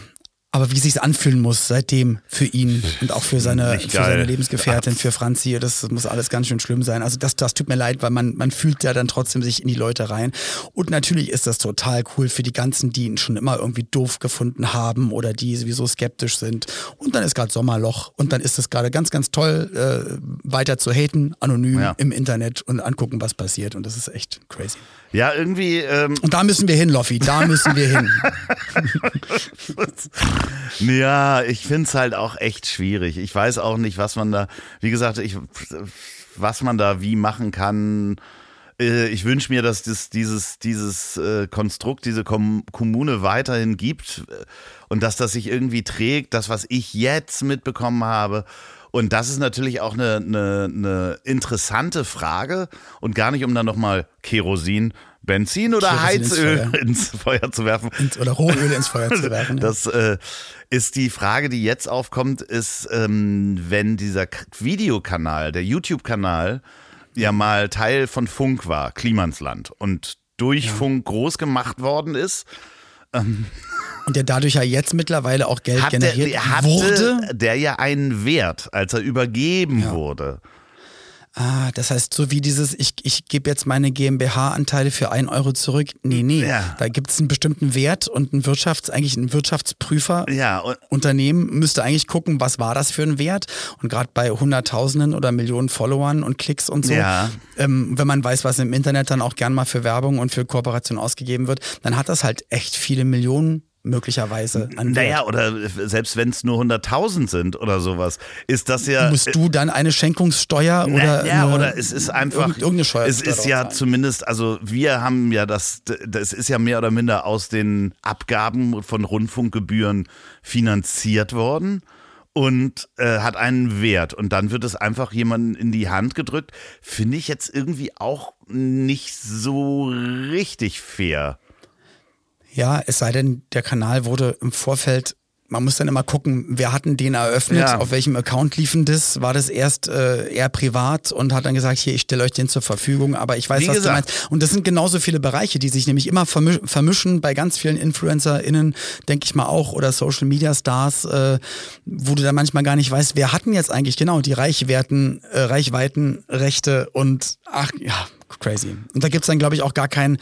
aber wie sich's anfühlen muss seitdem für ihn und auch für seine, für seine. Lebensgefährtin, für Franzi, das muss alles ganz schön schlimm sein. Also das, das tut mir leid, weil man, man fühlt ja dann trotzdem sich in die Leute rein. Und natürlich ist das total cool für die ganzen, die ihn schon immer irgendwie doof gefunden haben oder die sowieso skeptisch sind. Und dann ist gerade Sommerloch und dann ist es gerade ganz, ganz toll, äh, weiter zu haten, anonym Ja. im Internet und angucken, was passiert. Und das ist echt crazy. Ja, irgendwie, ähm, Und da müssen wir hin, Loffi, da müssen wir hin. Ja, ich find's halt auch echt schwierig. Ich weiß auch nicht, was man da, wie gesagt, ich, was man da wie machen kann. Äh, Ich wünsche mir, dass das, dieses, dieses äh, Konstrukt, diese Kom Kommune weiterhin gibt äh, und dass das sich irgendwie trägt, das, was ich jetzt mitbekommen habe. Und das ist natürlich auch eine, eine, eine interessante Frage und gar nicht, um dann nochmal Kerosin, Benzin oder Kerosin ins Heizöl Feuer. ins Feuer zu werfen. Ins, oder Rohöl ins Feuer zu werfen. ja. Das äh, ist die Frage, die jetzt aufkommt, ist, ähm, wenn dieser Videokanal, der YouTube-Kanal, ja mal Teil von Funk war, Klimansland, und durch Funk groß gemacht worden ist, Und der dadurch ja jetzt mittlerweile auch Geld hatte, generiert hatte wurde. der ja einen Wert, als er übergeben wurde. Ah, das heißt, so wie dieses, ich, ich gebe jetzt meine GmbH-Anteile für ein Euro zurück. Nee, nee. Ja. Da gibt es einen bestimmten Wert und ein Wirtschafts-, eigentlich ein Wirtschaftsprüfer. Ja, Unternehmen müsste eigentlich gucken, was war das für ein Wert. Und gerade bei Hunderttausenden oder Millionen Followern und Klicks und so, Ja. ähm, wenn man weiß, was im Internet dann auch gern mal für Werbung und für Kooperation ausgegeben wird, dann hat das halt echt viele Millionen möglicherweise an. Naja, oder selbst wenn es nur 100.000 sind oder sowas, ist das ja. Musst du dann eine Schenkungssteuer oder, ja, oder es ist einfach, irgend- irgendeine Steuer es ist ja zahlen? zumindest, also wir haben ja das, das ist ja mehr oder minder aus den Abgaben von Rundfunkgebühren finanziert worden und äh, hat einen Wert und dann wird es einfach jemandem in die Hand gedrückt, finde ich jetzt irgendwie auch nicht so richtig fair. Ja, es sei denn, der Kanal wurde im Vorfeld, man muss dann immer gucken, wer hat denn den eröffnet, Ja. auf welchem Account liefen das, war das erst äh, eher privat und hat dann gesagt, hier, ich stelle euch den zur Verfügung, aber ich weiß, Wie was gesagt. du meinst. Und das sind genauso viele Bereiche, die sich nämlich immer vermi- vermischen bei ganz vielen InfluencerInnen, denke ich mal auch, oder Social Media Stars, äh, wo du dann manchmal gar nicht weißt, wer hatten jetzt eigentlich genau die Reichwerten, äh, Reichweitenrechte und ach ja, crazy. Und da gibt's dann, glaube ich, auch gar keinen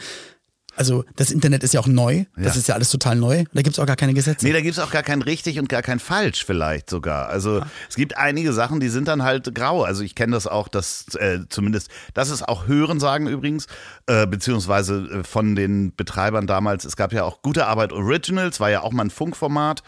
also das Internet ist ja auch neu, das Ja. ist ja alles total neu. Da gibt's auch gar keine Gesetze. Nee, da gibt's auch gar kein richtig und gar kein falsch vielleicht sogar. Also es gibt einige Sachen, die sind dann halt grau. Also ich kenne das auch, dass äh, zumindest, das ist auch Hörensagen übrigens, äh, beziehungsweise äh, von den Betreibern damals, es gab ja auch Gute Arbeit Originals, war ja auch mal ein Funkformat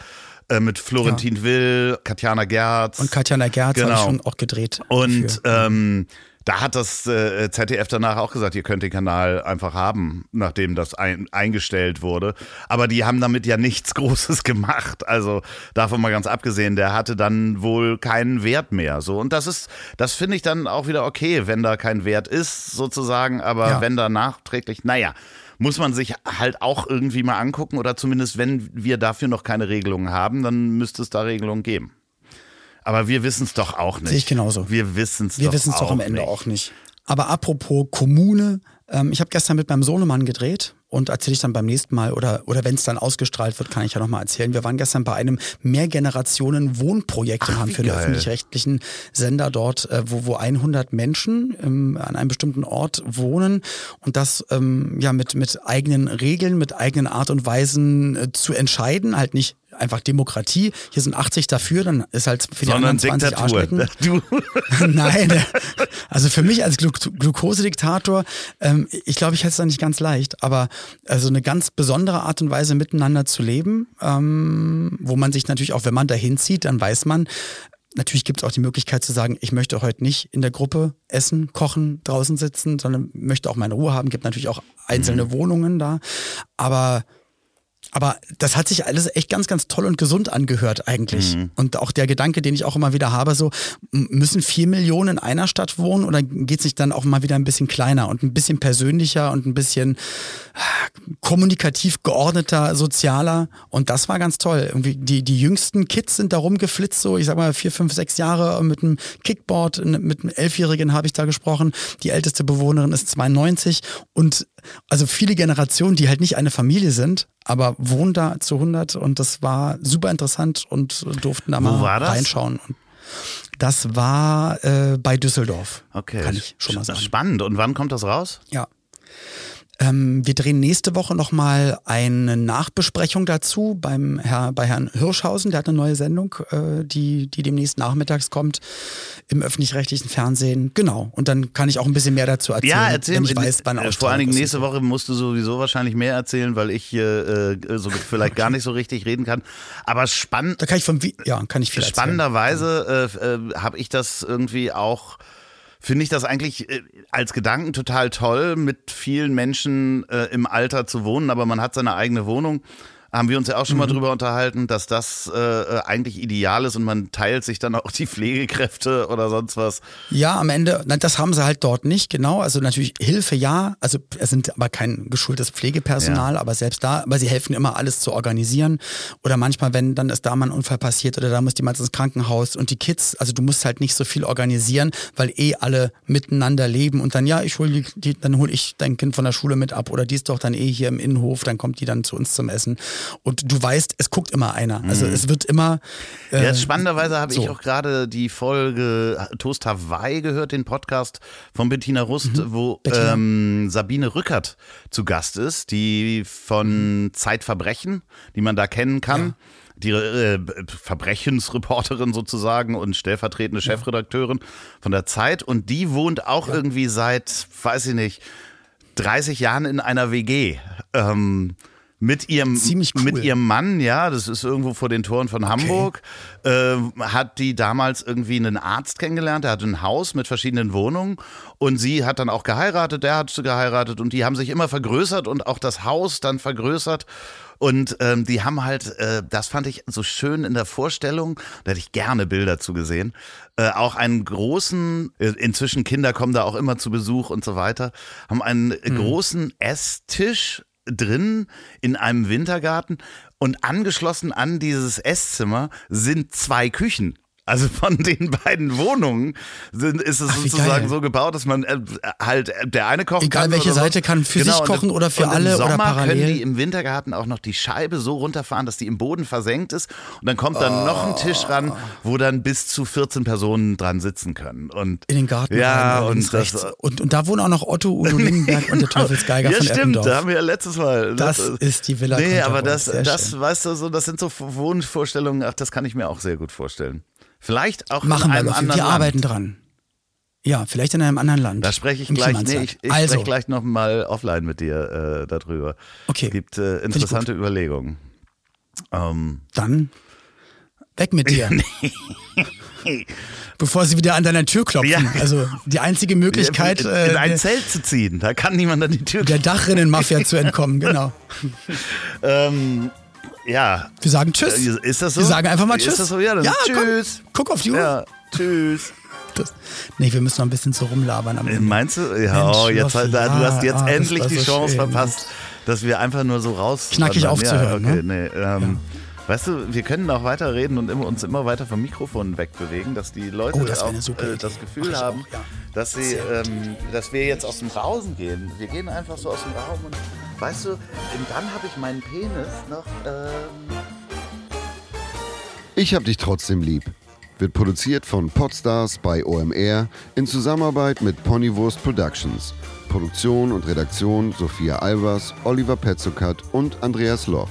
äh, mit Florentin Will, Katjana Gerz. Und Katjana Gerz habe Genau. ich schon auch gedreht. Und ähm, da hat das äh, ZDF danach auch gesagt, ihr könnt den Kanal einfach haben, nachdem das ein, eingestellt wurde. Aber die haben damit ja nichts Großes gemacht. Also davon mal ganz abgesehen, der hatte dann wohl keinen Wert mehr. So und das ist, das finde ich dann auch wieder okay, wenn da kein Wert ist sozusagen. Aber Ja. wenn da nachträglich, naja. Muss man sich halt auch irgendwie mal angucken oder zumindest, wenn wir dafür noch keine Regelungen haben, dann müsste es da Regelungen geben. Aber wir wissen es doch auch nicht. Sehe ich genauso. Wir wissen es Wir doch wissen es doch auch am Ende nicht. auch nicht. Aber apropos Kommune, ähm, ich habe gestern mit meinem Sohnemann gedreht und erzähle ich dann beim nächsten Mal oder, oder wenn es dann ausgestrahlt wird, kann ich ja nochmal erzählen. Wir waren gestern bei einem Mehrgenerationen-Wohnprojekt und haben für den geil. öffentlich-rechtlichen Sender dort, äh, wo, wo 100 Menschen ähm, an einem bestimmten Ort wohnen und das ähm, ja mit, mit eigenen Regeln, mit eigenen Art und Weisen äh, zu entscheiden, halt nicht einfach Demokratie. Hier sind 80 dafür, dann ist halt für die Sondern anderen 20 Diktatur. Arschlecken. Du. Nein, also für mich als Glu Glukosediktator, ähm, ich glaube, ich hätte es da nicht ganz leicht, aber also eine ganz besondere Art und Weise miteinander zu leben, ähm, wo man sich natürlich auch, wenn man dahin zieht, dann weiß man, Natürlich gibt es auch die Möglichkeit zu sagen, ich möchte heute nicht in der Gruppe essen, kochen, draußen sitzen, sondern möchte auch meine Ruhe haben. Gibt natürlich auch einzelne Wohnungen da. Aber aber das hat sich alles echt ganz, ganz toll und gesund angehört eigentlich. Und auch der Gedanke, den ich auch immer wieder habe, so müssen vier Millionen in einer Stadt wohnen oder geht sich dann auch mal wieder ein bisschen kleiner und ein bisschen persönlicher und ein bisschen ah, kommunikativ geordneter, sozialer. Und das war ganz toll. Irgendwie die, die jüngsten Kids sind da rumgeflitzt, so ich sag mal vier, fünf, sechs Jahre mit einem Kickboard, mit einem Elfjährigen habe ich da gesprochen. Die älteste Bewohnerin ist 92 und also viele Generationen, die halt nicht eine Familie sind, aber wohnen da zu 100 und das war super interessant und durften da mal reinschauen. Und das war äh, bei Düsseldorf. Okay. Kann ich schon mal sagen. Spannend. Und wann kommt das raus? Ja. Ähm, wir drehen nächste Woche nochmal eine Nachbesprechung dazu beim Herr, bei Herrn Hirschhausen. Der hat eine neue Sendung, äh, die, die demnächst nachmittags kommt im öffentlich-rechtlichen Fernsehen. Genau. Und dann kann ich auch ein bisschen mehr dazu erzählen, Ja, erzähl ich weiß, wann äh, Vor allen Dingen nächste Woche musst du sowieso wahrscheinlich mehr erzählen, weil ich hier äh, so vielleicht gar nicht so richtig reden kann. Aber spannend. Da kann ich Vi- ja, kann ich viel erzählen. Spannenderweise äh, äh, habe ich das irgendwie auch, finde ich das eigentlich äh, als Gedanken total toll, mit vielen Menschen äh, im Alter zu wohnen, aber man hat seine eigene Wohnung. Haben wir uns ja auch schon mal drüber unterhalten, dass das äh, äh, eigentlich ideal ist und man teilt sich dann auch die Pflegekräfte oder sonst was. Ja, am Ende, nein, das haben sie halt dort nicht, genau. Also natürlich Hilfe ja, also es sind aber kein geschultes Pflegepersonal, Ja. aber selbst da, aber sie helfen immer alles zu organisieren. Oder manchmal, wenn dann ist da mal ein Unfall passiert oder da muss jemand ins Krankenhaus und die Kids, also du musst halt nicht so viel organisieren, weil eh alle miteinander leben und dann, ja, ich hol die, die dann hol ich dein Kind von der Schule mit ab oder die ist doch dann eh hier im Innenhof, dann kommt die dann zu uns zum Essen. Und du weißt, es guckt immer einer. Also es wird immer. Äh, Ja, spannenderweise habe ich so. auch gerade die Folge Toast Hawaii gehört, den Podcast von Bettina Rust, wo Mhm. Bettina. ähm, Sabine Rückert zu Gast ist, die von Zeitverbrechen, die man da kennen kann. Die äh, Verbrechensreporterin sozusagen und stellvertretende Chefredakteurin von der Zeit. Und die wohnt auch irgendwie seit, weiß ich nicht, 30 Jahren in einer WG. Ähm, mit ihrem, cool. mit ihrem Mann, ja, das ist irgendwo vor den Toren von Hamburg, äh, hat die damals irgendwie einen Arzt kennengelernt, der hatte ein Haus mit verschiedenen Wohnungen und sie hat dann auch geheiratet, der hat geheiratet und die haben sich immer vergrößert und auch das Haus dann vergrößert und ähm, die haben halt, äh, das fand ich so schön in der Vorstellung, da hätte ich gerne Bilder zu gesehen, äh, auch einen großen, äh, inzwischen Kinder kommen da auch immer zu Besuch und so weiter, haben einen großen Esstisch drin in einem Wintergarten und angeschlossen an dieses Esszimmer sind zwei Küchen. Also von den beiden Wohnungen sind, ist es Ach, sozusagen geil. so gebaut, dass man äh, halt äh, der eine kochen Egal kann. welche oder so. Seite kann für sich und kochen oder für und alle im oder Sommer parallel. können die im Wintergarten auch noch die Scheibe so runterfahren, dass die im Boden versenkt ist. Und dann kommt dann noch ein Tisch ran, wo dann bis zu 14 Personen dran sitzen können. Und in den Garten Ja, rein, und das-. Und, und da wohnen auch noch Otto, Udo Lindenberg und der Teufelsgeiger ja, von stimmt, Eppendorf. da haben wir ja letztes Mal. Das ist die Villa Nee, aber das, Sehr das schön. weißt du, so, das sind so Wohnvorstellungen, ach, das kann ich mir auch sehr gut vorstellen. Vielleicht auch Machen in wir einem doch. anderen Wir Land. arbeiten dran. Ja, vielleicht in einem anderen Land. Da spreche ich gleich, nee, ich, ich also, spreche gleich noch mal offline mit dir äh, darüber. Okay. Es gibt äh, interessante Überlegungen. Ähm, dann weg mit dir. Bevor sie wieder an deiner Tür klopfen. Ja. Also die einzige Möglichkeit, in, äh, in ein der- Zelt zu ziehen, da kann niemand an die Tür der Dachrinnenmafia zu entkommen. Genau. Ähm, ja. Wir sagen Tschüss. Äh, Ist das so? Wir sagen einfach mal Tschüss. Ist das so? Ja, dann tschüss. Komm, guck auf die Uhr. Ja, tschüss. Das, nee, wir müssen noch ein bisschen so rumlabern am Äh, Ende. Meinst du? Ja, Mensch, oh, jetzt, da, du hast jetzt ja, ah, endlich die so Chance schön. verpasst, dass wir einfach nur so raus. Knackig aufzuhören, Ja, okay, ne? nee, ähm, Weißt du, wir können auch weiter reden und immer, uns immer weiter vom Mikrofon wegbewegen, dass die Leute Oh, das auch äh, das Gefühl haben, auch, ja. dass, sie, ähm, dass wir jetzt aus dem Rausen gehen. Wir gehen einfach so aus dem Raum und weißt du, und dann habe ich meinen Penis noch. Ähm, Ich hab dich trotzdem lieb. Wird produziert von Podstars bei OMR in Zusammenarbeit mit Ponywurst Productions. Produktion und Redaktion Sophia Albers, Oliver Petzokat und Andreas Loff.